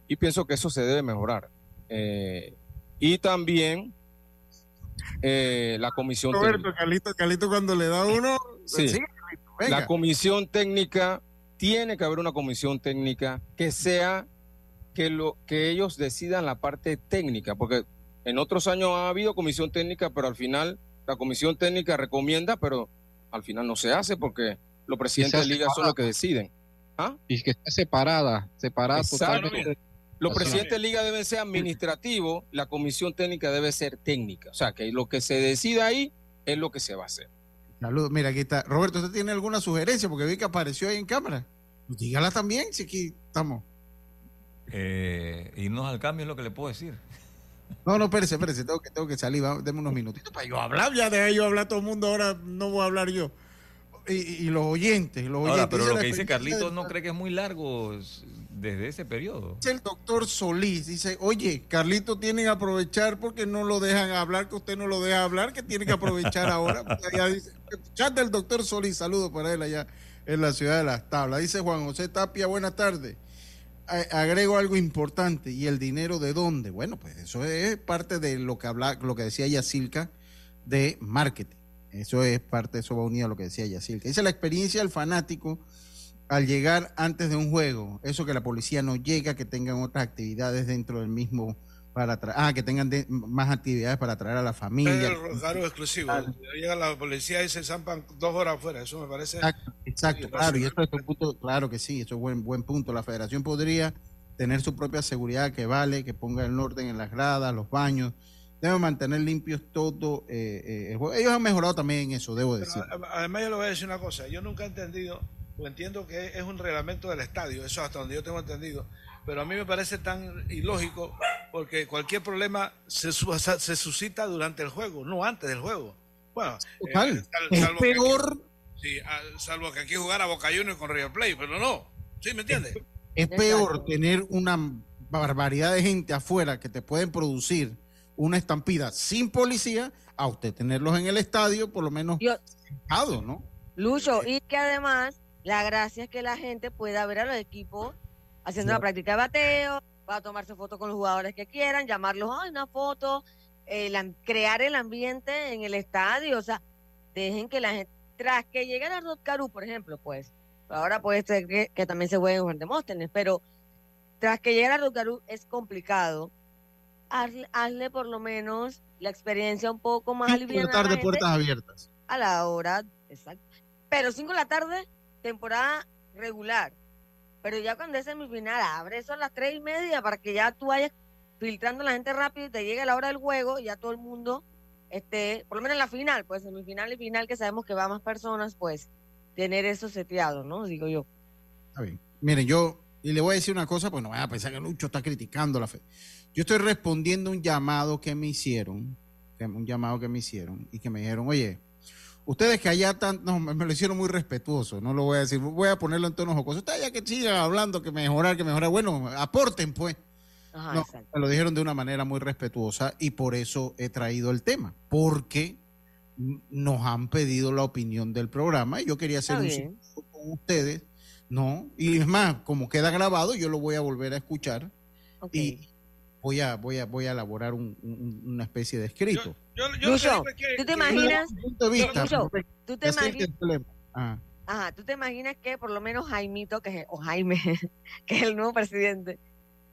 Y pienso que eso se debe mejorar. Eh, y también eh, la comisión técnica. Roberto, Carlito, Carlito cuando le da uno, Sí. sigue, Carlito, venga. La comisión técnica, tiene que haber una comisión técnica que sea que lo que ellos decidan la parte técnica, porque en otros años ha habido comisión técnica, pero al final la comisión técnica recomienda, pero al final no se hace porque los presidentes de liga son los que deciden. ¿Ah? Y que esté separada, separada Exacto. totalmente. Los presidentes de liga deben ser administrativos, la comisión técnica debe ser técnica. O sea, que lo que se decida ahí es lo que se va a hacer. Saludos. Mira, aquí está. Roberto, ¿usted tiene alguna sugerencia? Porque vi que apareció ahí en cámara. Pues dígala también, si aquí estamos. Eh, irnos al cambio es lo que le puedo decir. No, no, espérese, espérese, tengo que, tengo que salir, vamos, deme unos minutitos para yo hablar, ya de yo hablar todo el mundo, ahora no voy a hablar yo. Y, y los oyentes, los Ahora, oyentes. pero Dice lo que dice experiencia Carlito del- no cree que es muy largo desde ese periodo. El doctor Solís, dice, oye, Carlito tiene que aprovechar porque no lo dejan hablar, que usted no lo deja hablar, que tiene que aprovechar ahora. Pues allá dice, chat del doctor Solís, saludos para él allá en la ciudad de Las Tablas. Dice Juan José Tapia, buenas tardes. Agrego algo importante, ¿y el dinero de dónde? Bueno, pues eso es parte de lo que habla, lo que decía Yacilca de marketing. Eso es parte, eso va unido a lo que decía Yacilca. Dice la experiencia del fanático al llegar antes de un juego, eso que la policía no llega, que tengan otras actividades dentro del mismo para ah, que tengan de- más actividades para traer a la familia. El cargo exclusivo. Llega la policía y se zampan dos horas afuera. Eso me parece. Exacto, exacto, claro, y eso es un punto, claro que sí, eso es buen, buen punto. La federación podría tener su propia seguridad que vale, que ponga el orden en las gradas, los baños, debe mantener limpios todo. eh, eh, el juego. Ellos han mejorado también en eso, debo decir. Pero, Además, yo le voy a decir una cosa. Yo nunca he entendido, o entiendo que es un reglamento del estadio, eso hasta donde yo tengo entendido. Pero a mí me parece tan ilógico porque cualquier problema se, su- se suscita durante el juego, no antes del juego. Bueno, eh, sal- Es salvo que aquí- peor. sí, ah, salvo que aquí jugara Boca Juniors con River Plate, pero no. ¿Sí me entiendes? Es peor tener una barbaridad de gente afuera que te pueden producir una estampida sin policía a usted tenerlos en el estadio, por lo menos sentado, ¿no? Lucho, y que además la gracia es que la gente pueda ver a los equipos haciendo Sí. la práctica de bateo, va a tomarse fotos con los jugadores que quieran, llamarlos a una foto, el am- crear el ambiente en el estadio, o sea, dejen que la gente, tras que llegue a Rod Caru, por ejemplo, pues, Ahora puede ser que, que también se juegue en Juan Demóstenes, pero tras que llegue a Rucarú es complicado. Hazle, hazle por lo menos la experiencia un poco más de aliviada gente puertas abiertas. a la hora, exacto. Pero 5 de la tarde, temporada regular. Pero ya cuando es semifinal, abre eso a las tres y media para que ya tú vayas filtrando la gente rápido y te llegue la hora del juego y ya todo el mundo esté, por lo menos en la final, pues semifinal y final que sabemos que va más personas, pues tener eso seteado, ¿no? Digo yo. Está bien. Miren, yo, y le voy a decir una cosa, pues no vayan a pensar que Lucho está criticando la fe. Yo estoy respondiendo un llamado que me hicieron, un llamado que me hicieron, y que me dijeron, oye, ustedes que allá tan, no, me lo hicieron muy respetuoso, no lo voy a decir, voy a ponerlo en tono jocoso. Ustedes ya que sigan hablando, que mejorar, que mejorar, bueno, aporten pues. Ajá, No, me lo dijeron de una manera muy respetuosa y por eso he traído el tema, porque nos han pedido la opinión del programa y yo quería hacer un con ustedes, ¿no? Y es más, como queda grabado, yo lo voy a volver a escuchar y voy a, voy a, voy a elaborar un- un- una especie de escrito. Yo, Lucho, ¿tú te imaginas? punto de vista, Lucho, porque ¿tú te imaginas? Ah. Ajá, ¿tú te imaginas que por lo menos Jaimito, que es, o Jaime, que es el nuevo presidente,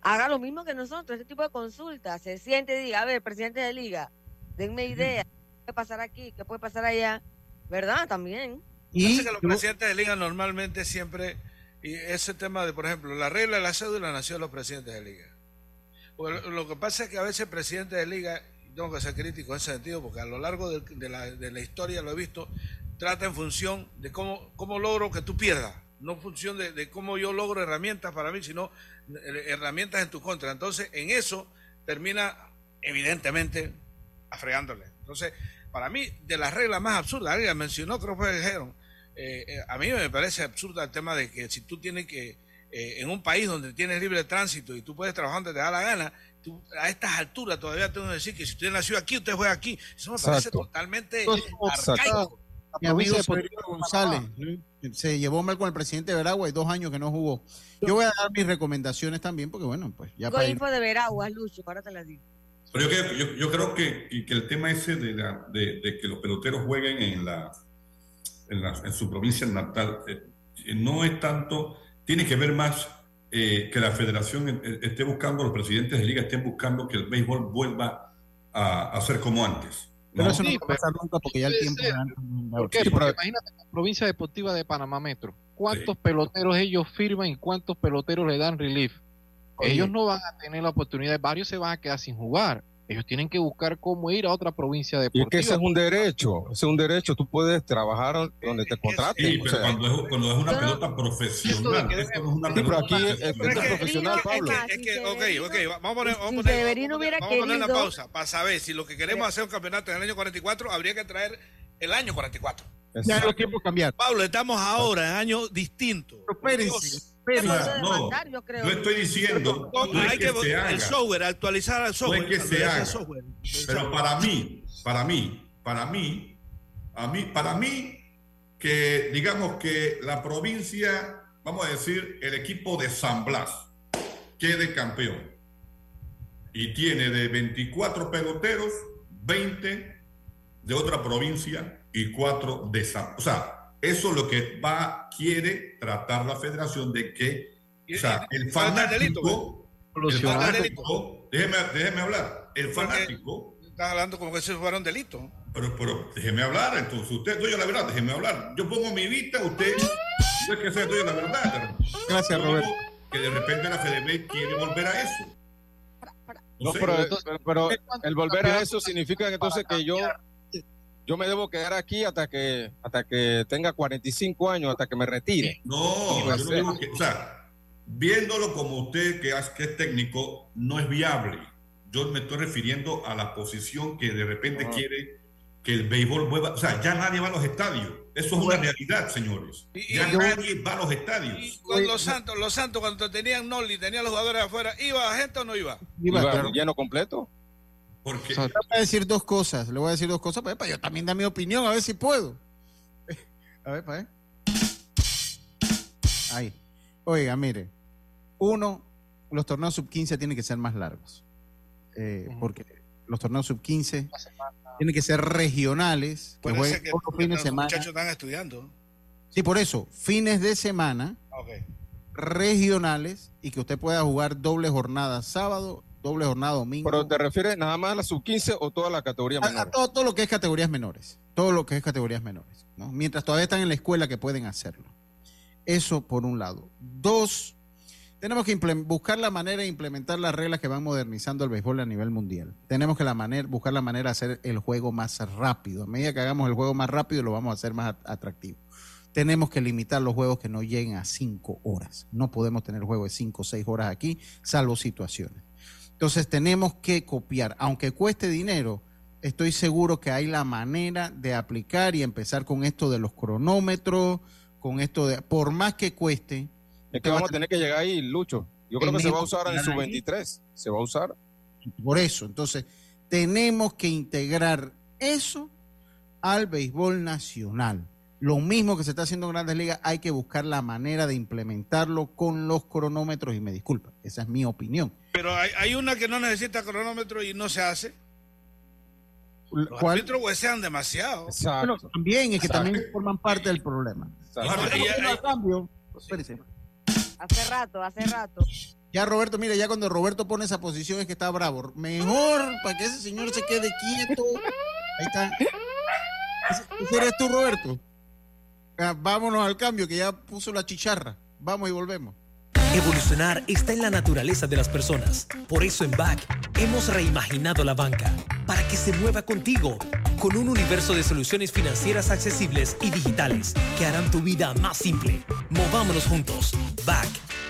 haga lo mismo que nosotros, este tipo de consultas, se siente y diga, a ver, presidente de liga, denme idea, ¿qué puede pasar aquí? ¿Qué puede pasar allá? ¿Verdad? También. Parece que los presidentes de liga normalmente siempre, y ese tema de, por ejemplo, la regla de la cédula nació de los presidentes de liga. Porque lo, que pasa es que a veces el presidente de liga, y tengo que ser crítico en ese sentido, porque a lo largo de, de la, de la historia lo he visto, trata en función de cómo, cómo logro que tú pierdas, no en función de, cómo yo logro herramientas para mí, sino eh, herramientas en tu contra. Entonces, en eso termina, evidentemente, afregándole. Entonces, para mí, de las reglas más absurdas, alguien mencionó, creo que dijeron, eh, eh, a mí me parece absurdo el tema de que si tú tienes que, eh, en un país donde tienes libre tránsito y tú puedes trabajar donde te da la gana, tú, a estas alturas todavía tengo que decir que si usted nació aquí, usted juega aquí. Eso me parece Exacto. totalmente Exacto. arcaico. Mi amigo González ¿no? se llevó mal con el presidente de Veragua y dos años que no jugó. Yo voy a dar mis recomendaciones también, porque bueno, pues ya para ir- info de Veraguas, Lucho, ahora te la digo. Pero yo, creo- yo, yo creo que, y que el tema ese de, la- de, de que los peloteros jueguen en, la, en, la- en su provincia natal eh, eh, no es tanto, tiene que ver más eh, que la federación esté buscando, los presidentes de liga estén buscando que el béisbol vuelva a, a ser como antes. ¿no? Pero eso no va a pasar nunca porque ya el tiempo... ser. ya- ¿Por qué? Sí, Porque pero- imagínate la provincia deportiva de Panamá Metro. ¿Cuántos peloteros ellos firman y cuántos peloteros le dan relief? Oye. Ellos no van a tener la oportunidad, varios se van a quedar sin jugar. Ellos tienen que buscar cómo ir a otra provincia Y deportiva. es que ese es un derecho, ese es un derecho, tú puedes trajar donde te contraten. Sí, o pero sea, cuando es, cuando es una pelota profesional, esto no es una Sí, pero pelota aquí el- el profesional. es profesional, Pablo. Es que, ok, ok, vamos a poner, vamos si poner, Severino vamos poner- hubiera vamos poner una querido- pausa para saber si lo que queremos hacer un campeonato en el año 44, habría que traer el año 44. Ya los tiempos cambiaron. Pablo, estamos ahora en años distintos. Espérense, Puede no, demandar, yo creo. Yo estoy diciendo No, no es hay que, que, se haga. el software, actualizar no es que se haga. software. Pero para mí, para mí, para mí, a mí, para mí, que digamos que la provincia, vamos a decir, el equipo de San Blas quede campeón y tiene de 24 peloteros, 20 de otra provincia y 4 de San. O sea, eso es lo que va, quiere tratar la federación de que, o sea, el fanático, el fanático, déjeme, déjeme hablar, el fanático Estás hablando como que si fuera un delito. pero, pero déjeme hablar, entonces usted de la verdad, déjeme hablar. Yo pongo mi vista, usted no es que de la verdad. Gracias, Yo Roberto. Que de repente la FDB quiere volver a eso. No, sé. pero, pero- pero el volver a eso significa entonces que yo yo me debo quedar aquí hasta que hasta que tenga 45 años, hasta que me retire. No, Pues, yo no digo que, o sea, viéndolo como usted que es, que es técnico, no es viable. Yo me estoy refiriendo a la posición que de repente Ah. quiere que el béisbol vuelva. O sea, ya nadie va a los estadios. Eso es una realidad, señores. Ya y- nadie va a los estadios. Con los Santos, los Santos cuando tenían Noli, tenían los jugadores afuera, ¿iba gente o no iba? Iba, Iba claro. lleno completo. Porque voy a decir dos cosas. Le voy a decir dos cosas para, para yo también dar mi opinión, a ver si puedo. A ver, para ver. Ahí. Oiga, mire. Uno, los torneos sub-15 tienen que ser más largos. Eh, Porque los torneos sub-15 tienen que ser regionales, que Puede jueguen ser que todos los fines de los semana. muchachos están estudiando. Sí, por eso, fines de semana regionales y que usted pueda jugar doble jornada sábado, doble jornada domingo. Pero te refieres nada más a la sub-15 o toda la categoría A- a menor. todo, todo lo que es categorías menores. Todo lo que es categorías menores. ¿no? Mientras todavía están en la escuela que pueden hacerlo. Eso por un lado. Dos, tenemos que buscar la manera de implementar las reglas que van modernizando el béisbol a nivel mundial. Tenemos que la manera, buscar la manera de hacer el juego más rápido. A medida que hagamos el juego más rápido, lo vamos a hacer más at- atractivo. Tenemos que limitar los juegos que no lleguen a cinco horas. No podemos tener juegos de cinco o seis horas aquí, salvo situaciones. Entonces tenemos que copiar, aunque cueste dinero, estoy seguro que hay la manera de aplicar y empezar con esto de los cronómetros, con esto de, por más que cueste. Es que vamos a tener que llegar ahí, Lucho. Yo creo que se va a usar en su ahí. 23. Se va a usar. Por eso, entonces, tenemos que integrar eso al béisbol nacional. Lo mismo que se está haciendo en Grandes Ligas, hay que buscar la manera de implementarlo con los cronómetros y me disculpa, esa es mi opinión. Pero hay, hay una que no necesita cronómetro y no se hace. Los ¿Cuál? árbitros huesean demasiado. Bueno, también es que Exacto. también forman parte del problema. Cambio. Espérese. Hace rato, hace rato. Ya Roberto, mira, ya cuando Roberto pone esa posición es que está bravo. Mejor para que ese señor se quede quieto. Ahí está. ¿Ese- ese eres tú, Roberto? Ah, vámonos al cambio, que ya puso la chicharra. Vamos y volvemos. Evolucionar está en la naturaleza de las personas. Por eso en BAC hemos reimaginado la banca para que se mueva contigo con un universo de soluciones financieras accesibles y digitales que harán tu vida más simple. Movámonos juntos. BAC.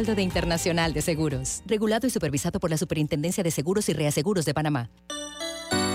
de Internacional de Seguros. Regulado y supervisado por la Superintendencia de Seguros y Reaseguros de Panamá.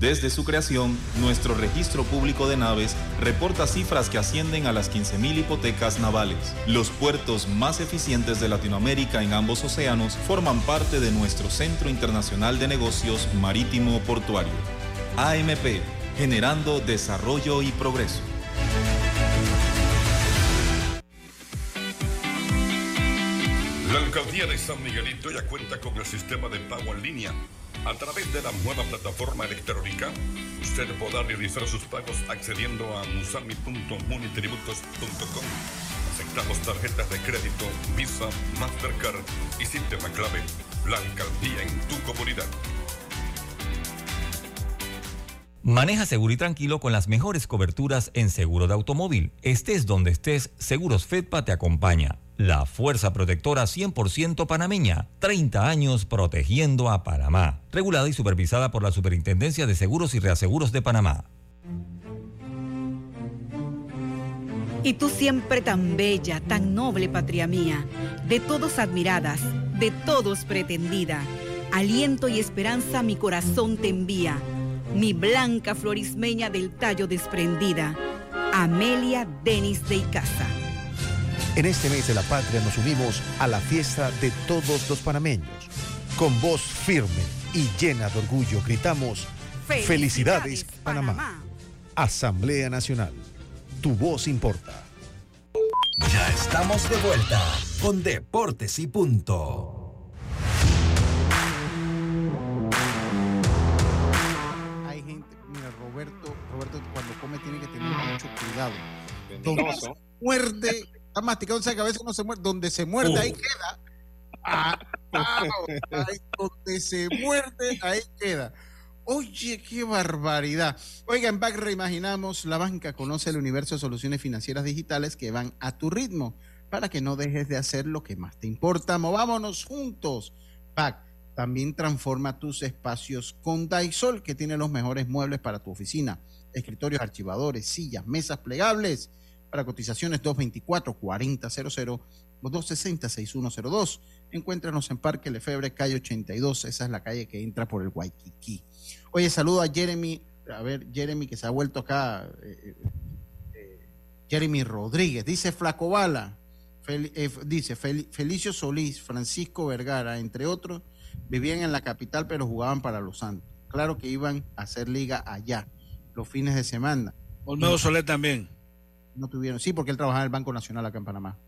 Desde su creación, nuestro registro público de naves reporta cifras que ascienden a las 15.000 hipotecas navales. Los puertos más eficientes de Latinoamérica en ambos océanos forman parte de nuestro Centro Internacional de Negocios Marítimo Portuario. AMP, generando desarrollo y progreso. La alcaldía de San Miguelito ya cuenta con el sistema de pago en línea. A través de la nueva plataforma electrónica, usted podrá realizar sus pagos accediendo a musami.munitributos.com, Aceptamos tarjetas de crédito, Visa, Mastercard y sistema clave. La alcaldía en tu comunidad. Maneja seguro y tranquilo con las mejores coberturas en seguro de automóvil. Estés donde estés, Seguros Fedpa te acompaña. La fuerza protectora 100% panameña. 30 años protegiendo a Panamá. Regulada y supervisada por la Superintendencia de Seguros y Reaseguros de Panamá. Y tú siempre tan bella, tan noble, patria mía, de todos admiradas, de todos pretendida. Aliento y esperanza mi corazón te envía, mi blanca florismeña del tallo desprendida. Amelia Denis de Icaza. En este mes de la patria nos unimos a la fiesta de todos los panameños. Con voz firme y llena de orgullo gritamos, Felicidades, Panamá. Asamblea Nacional. Tu voz importa. Ya estamos de vuelta con Deportes y Punto. Hay gente, mira, Roberto, Roberto cuando come tiene que tener mucho cuidado. Se muerde, está masticando esa cabeza, no se muerde, donde se muerde, ahí queda. Ah, ah, ahí donde se muerde, ahí queda. Oye, qué barbaridad. Oiga, en Back reimaginamos la banca, conoce el universo de soluciones financieras digitales que van a tu ritmo para que no dejes de hacer lo que más te importa. Movámonos juntos. Back también transforma tus espacios con Daisol, que tiene los mejores muebles para tu oficina, escritorios, archivadores, sillas, mesas plegables. Para cotizaciones 224-4000 o 260-6102. Encuéntranos en Parque Lefebre, calle 82. Esa es la calle que entra por el Waikiki. Oye, saludo a Jeremy. A ver, Jeremy que se ha vuelto acá. eh, eh, Jeremy Rodríguez. Dice Flaco Bala. Fel- eh, dice Fel- Felicio Solís, Francisco Vergara, entre otros, vivían en la capital pero jugaban para los Santos. Claro que iban a hacer liga allá los fines de semana. Olmedo Solé también. No tuvieron, sí, porque él trabajaba en el Banco Nacional acá en Panamá.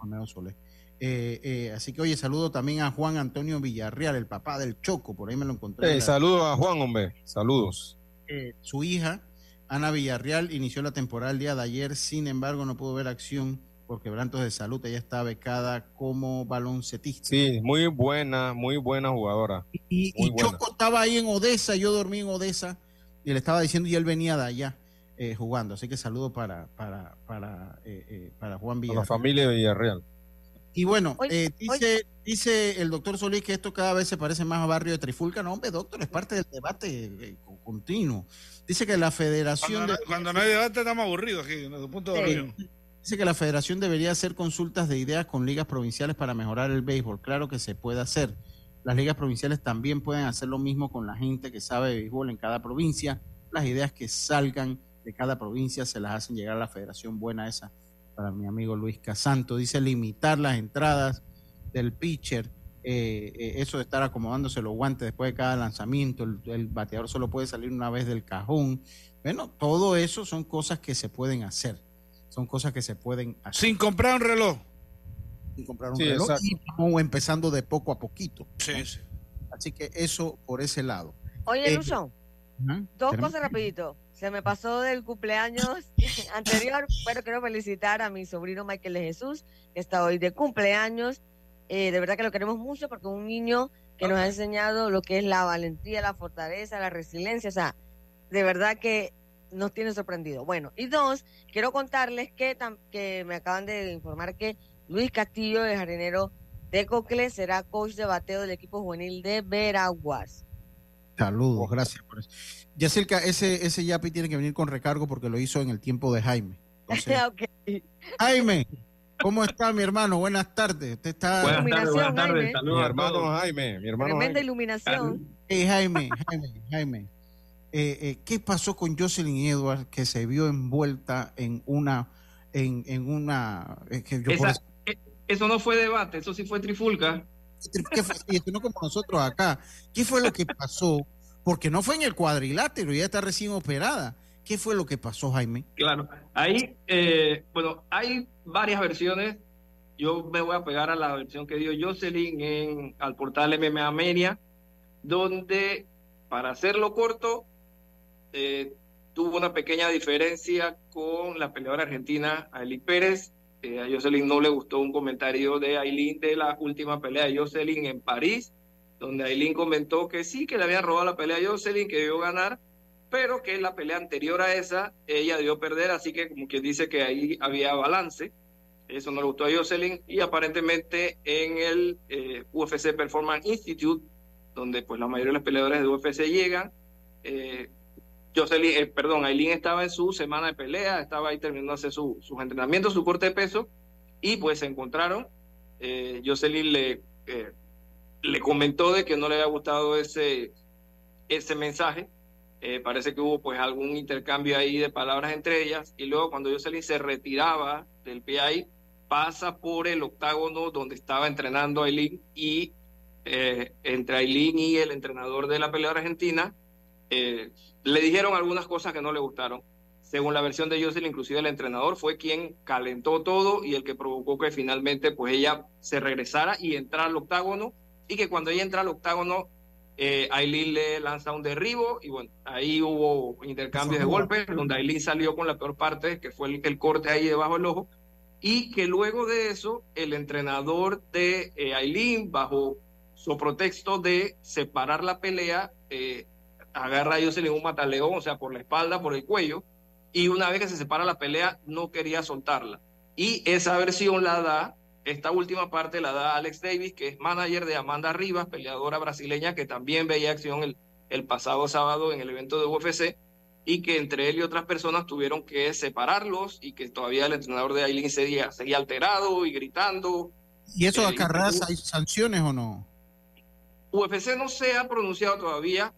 Olmedo Solé. Eh, eh, así que, oye, saludo también a Juan Antonio Villarreal, el papá del Choco, por ahí me lo encontré. Eh, La- saludos a Juan, hombre. Saludos. eh, su hija, Ana Villarreal, inició la temporada el día de ayer, sin embargo, no pudo ver acción por quebrantos de salud. Ella está becada como baloncetista. Sí, muy buena, muy buena jugadora. Y, y buena. Choco estaba ahí en Odessa, yo dormí en Odessa, y le estaba diciendo, y él venía de allá eh, jugando. Así que saludo para, para, para, eh, eh, para Juan A Villarreal. la familia de Villarreal. Y bueno, eh, dice, dice el doctor Solís que esto cada vez se parece más a barrio de Trifulca. No, hombre, doctor, es parte del debate eh, co- continuo. Dice que la federación... Cuando, de- no, cuando no hay debate estamos aburridos aquí, desde el punto de Sí. Dice que la federación debería hacer consultas de ideas con ligas provinciales para mejorar el béisbol. Claro que se puede hacer. Las ligas provinciales también pueden hacer lo mismo con la gente que sabe de béisbol en cada provincia. Las ideas que salgan de cada provincia se las hacen llegar a la federación buena esa para mi amigo Luis Casanto. Dice limitar las entradas del pitcher. eh, eh, eso de estar acomodándose los guantes después de cada lanzamiento, el, el bateador solo puede salir una vez del cajón. Bueno, todo eso son cosas que se pueden hacer. Son cosas que se pueden hacer. Sin comprar un reloj. Sin comprar un Sí, reloj exacto. y empezando de poco a poquito. Sí, sí. Así que eso por ese lado. Oye, Eh, Lucho, dos cosas rapidito. Se me pasó del cumpleaños anterior, pero quiero felicitar a mi sobrino Michael de Jesús, que está hoy de cumpleaños. Eh, de verdad que lo queremos mucho porque es un niño que nos ha enseñado lo que es la valentía, la fortaleza, la resiliencia. O sea, de verdad que nos tiene sorprendido. Bueno, y dos, quiero contarles que, que me acaban de informar que Luis Castillo, el jardinero de Cocle, será coach de bateo del equipo juvenil de Veraguas. Saludos, gracias por eso. Yacirca, ese, ese Yapi tiene que venir con recargo porque lo hizo en el tiempo de Jaime. Entonces. Jaime, ¿cómo está mi hermano? Buenas tardes. Usted está. Buenas tardes, buenas tardes. Mi hermano Jaime, mi hermano Tremenda Jaime. iluminación. Eh, Jaime, Jaime, Jaime. eh, eh, ¿Qué pasó con Jocelyn Edwards que se vio envuelta en una, en, en una, que yo por Esa- eh, eso no fue debate, eso sí fue trifulca. ¿Qué fue? Y no como nosotros acá. ¿Qué fue lo que pasó? Porque no fue en el cuadrilátero, ella está recién operada. ¿Qué fue lo que pasó, Jaime? Claro, ahí, eh, bueno, hay varias versiones. Yo me voy a pegar a la versión que dio Jocelyn en, al portal MMA Media, donde, para hacerlo corto, eh, tuvo una pequeña diferencia con la peleadora argentina Aeli Pérez. A Jocelyn no le gustó un comentario de Aileen de la última pelea de Jocelyn en París, donde Aileen comentó que sí, que le habían robado la pelea a Jocelyn, que debió ganar, pero que en la pelea anterior a esa ella debió perder, así que como quien dice que ahí había balance. Eso no le gustó a Jocelyn y aparentemente en el eh, UFC Performance Institute, donde pues la mayoría de los peleadores de UFC llegan, eh, Jocelyn, eh, perdón, Aileen estaba en su semana de pelea, estaba ahí terminando de hacer su, sus entrenamientos, su corte de peso, y pues se encontraron. Eh, Jocelyn le, eh, le comentó de que no le había gustado ese, ese mensaje. Eh, parece que hubo pues algún intercambio ahí de palabras entre ellas, y luego cuando Jocelyn se retiraba del PI, pasa por el octágono donde estaba entrenando Aileen y entre Aileen y el entrenador de la peleadora argentina, eh, le dijeron algunas cosas que no le gustaron. Según la versión de Jocelyn, inclusive el entrenador fue quien calentó todo y el que provocó que finalmente pues ella se regresara y entrara al octágono. Y que cuando ella entra al octágono eh, Aileen le lanza un derribo y bueno, ahí hubo intercambios de golpes donde Aileen salió con la peor parte que fue el, el corte ahí debajo del ojo. Y que luego de eso el entrenador de eh, Aileen bajo su pretexto de separar la pelea eh, agarra a Jocelyn un mataleón, o sea, por la espalda, por el cuello, y una vez que se separa la pelea, no quería soltarla. Y esa versión la da, esta última parte la da Alex Davis, que es manager de Amanda Rivas, peleadora brasileña, que también veía acción el, el pasado sábado en el evento de UFC, y que entre él y otras personas tuvieron que separarlos, y que todavía el entrenador de Aileen seguía, seguía alterado y gritando. ¿Y eso Eh, acarrea y- hay sanciones o no? UFC no se ha pronunciado todavía.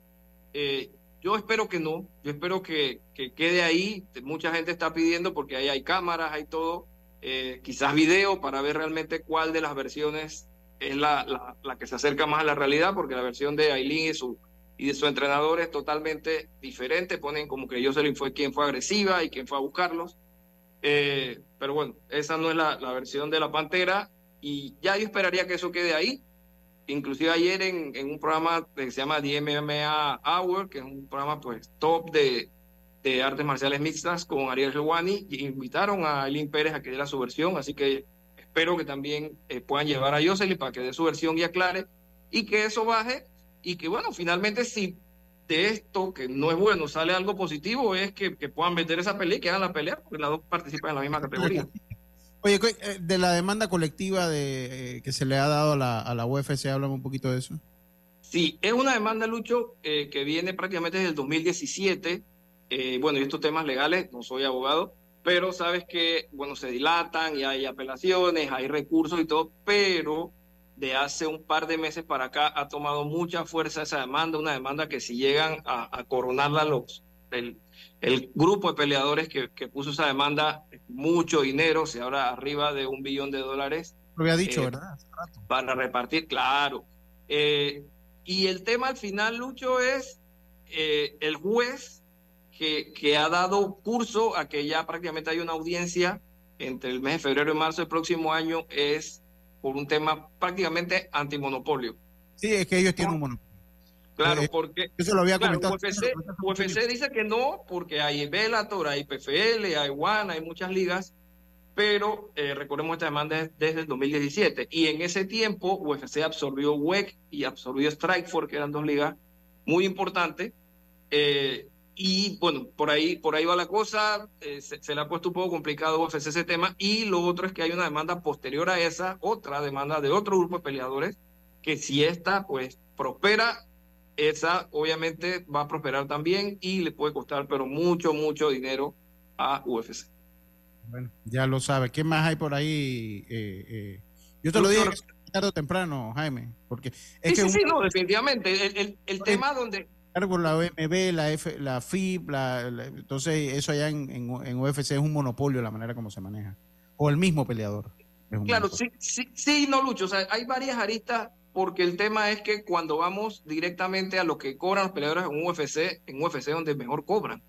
Eh, yo espero que no. Yo espero que, que quede ahí. Mucha gente está pidiendo porque ahí hay cámaras, hay todo. eh, quizás video para ver realmente cuál de las versiones es la, la, la que se acerca más a la realidad, porque la versión de Aileen y, su, y de su entrenador es totalmente diferente. Ponen como que Jocelyn fue quien fue agresiva y quien fue a buscarlos. Eh, pero bueno, esa no es la, la versión de la Pantera y ya yo esperaría que eso quede ahí. Inclusive ayer en, un programa que se llama The MMA Hour, que es un programa pues top de, artes marciales mixtas con Ariel Helwani, y invitaron a Aileen Pérez a que diera su versión, así que espero que también eh, puedan llevar a Jocelyn para que dé su versión y aclare, y que eso baje, y que bueno, finalmente si de esto, que no es bueno, sale algo positivo, es que, que puedan vender esa pelea y que hagan la pelea, porque las dos participan en la misma categoría. Oye, eh, de la demanda colectiva de, eh, que se le ha dado a la, a la UFC, háblame un poquito de eso. Sí, es una demanda, Lucho, eh, que viene prácticamente desde el 2017. Eh, bueno, y estos temas legales, no soy abogado, pero sabes que, bueno, se dilatan y hay apelaciones, hay recursos y todo, pero de hace un par de meses para acá ha tomado mucha fuerza esa demanda, una demanda que si llegan a, a coronarla los, el, el grupo de peleadores que, que puso esa demanda, mucho dinero, se habla arriba de un billón de dólares. Lo había dicho, Eh, ¿verdad? para repartir, claro. Eh, y el tema al final, Lucho, es eh, el juez que, que ha dado curso a que ya prácticamente hay una audiencia entre el mes de febrero y marzo del próximo año, es por un tema prácticamente antimonopolio. Sí, es que ellos tienen un monopolio. Claro, Eh, porque Eso lo había claro, comentado. UFC, UFC dice que no, porque hay Bellator, hay PFL, hay One, hay muchas ligas, pero eh, recordemos esta demanda es desde el 2017 y en ese tiempo UFC absorbió WEC y absorbió Strikeforce, que eran dos ligas muy importantes. eh, y bueno, por ahí, por ahí va la cosa, eh, se, se le ha puesto un poco complicado a UFC ese tema. Y lo otro es que hay una demanda posterior a esa, otra demanda de otro grupo de peleadores, que si esta pues prospera, esa obviamente va a prosperar también y le puede costar, pero mucho, mucho dinero a UFC. Bueno, ya lo sabe. ¿Qué más hay por ahí? Eh, eh, yo te lo dije tarde o temprano, Jaime, porque Sí, que sí, sí, no, definitivamente. El, el, el tema donde, cargo la OMB, la, F, la FIB, la- la- entonces eso allá en, en, en UFC es un monopolio la manera como se maneja. O el mismo peleador. Claro, monopolio. sí, sí, sí, no, Lucho. O sea, hay varias aristas porque el tema es que cuando vamos directamente a lo que cobran los peleadores en UFC, en UFC donde mejor cobran.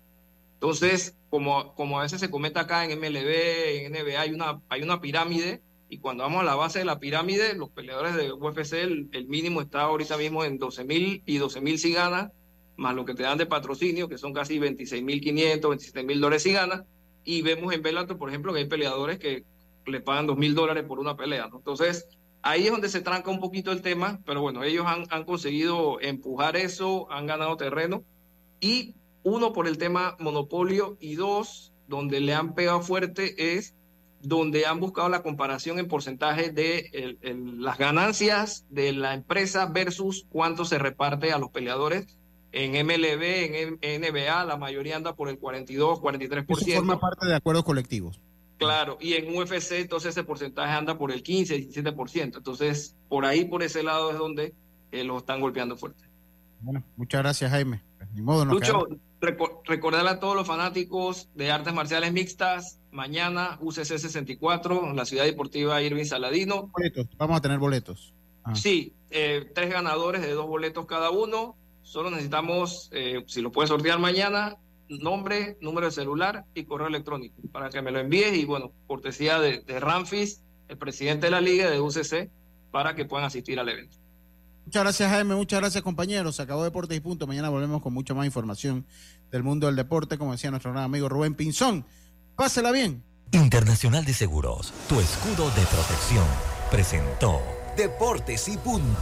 Entonces, como, como a veces se comenta acá en MLB, en NBA, hay una, hay una pirámide y cuando vamos a la base de la pirámide, los peleadores de UFC, el, el mínimo está ahorita mismo en 12 mil y 12 mil si ganas, más lo que te dan de patrocinio, que son casi 26 mil 500, 27 mil dólares si ganas. Y vemos en Bellator, por ejemplo, que hay peleadores que le pagan dos mil dólares por una pelea. ¿no? Entonces, ahí es donde se tranca un poquito el tema, pero bueno, ellos han, han conseguido empujar eso, han ganado terreno. Y uno, por el tema monopolio, y dos, donde le han pegado fuerte es donde han buscado la comparación en porcentaje de el, el, las ganancias de la empresa versus cuánto se reparte a los peleadores. En MLB, en NBA, la mayoría anda por el 42, 43%. Eso forma parte de acuerdos colectivos. Claro, y en UFC entonces ese porcentaje anda por el 15, 17%. Entonces, por ahí, por ese lado es donde eh, lo están golpeando fuerte. Bueno, muchas gracias, Jaime. Ni modo, no Lucho, reco recordarle a todos los fanáticos de artes marciales mixtas, mañana UCC 64, en la ciudad deportiva Irving Saladino. Boletos, vamos a tener boletos. Ah. Sí, eh, tres ganadores de dos boletos cada uno. Solo necesitamos, eh, si lo puedes sortear mañana, nombre, número de celular y correo electrónico para que me lo envíes y bueno, cortesía de, de Ramfis, el presidente de la liga de UCC, para que puedan asistir al evento. Muchas gracias, Jaime. Muchas gracias, compañeros. Se acabó Deportes y Punto. Mañana volvemos con mucha más información del mundo del deporte, como decía nuestro gran amigo Rubén Pinzón. Pásela bien. Internacional de Seguros, tu escudo de protección, presentó Deportes y Punto.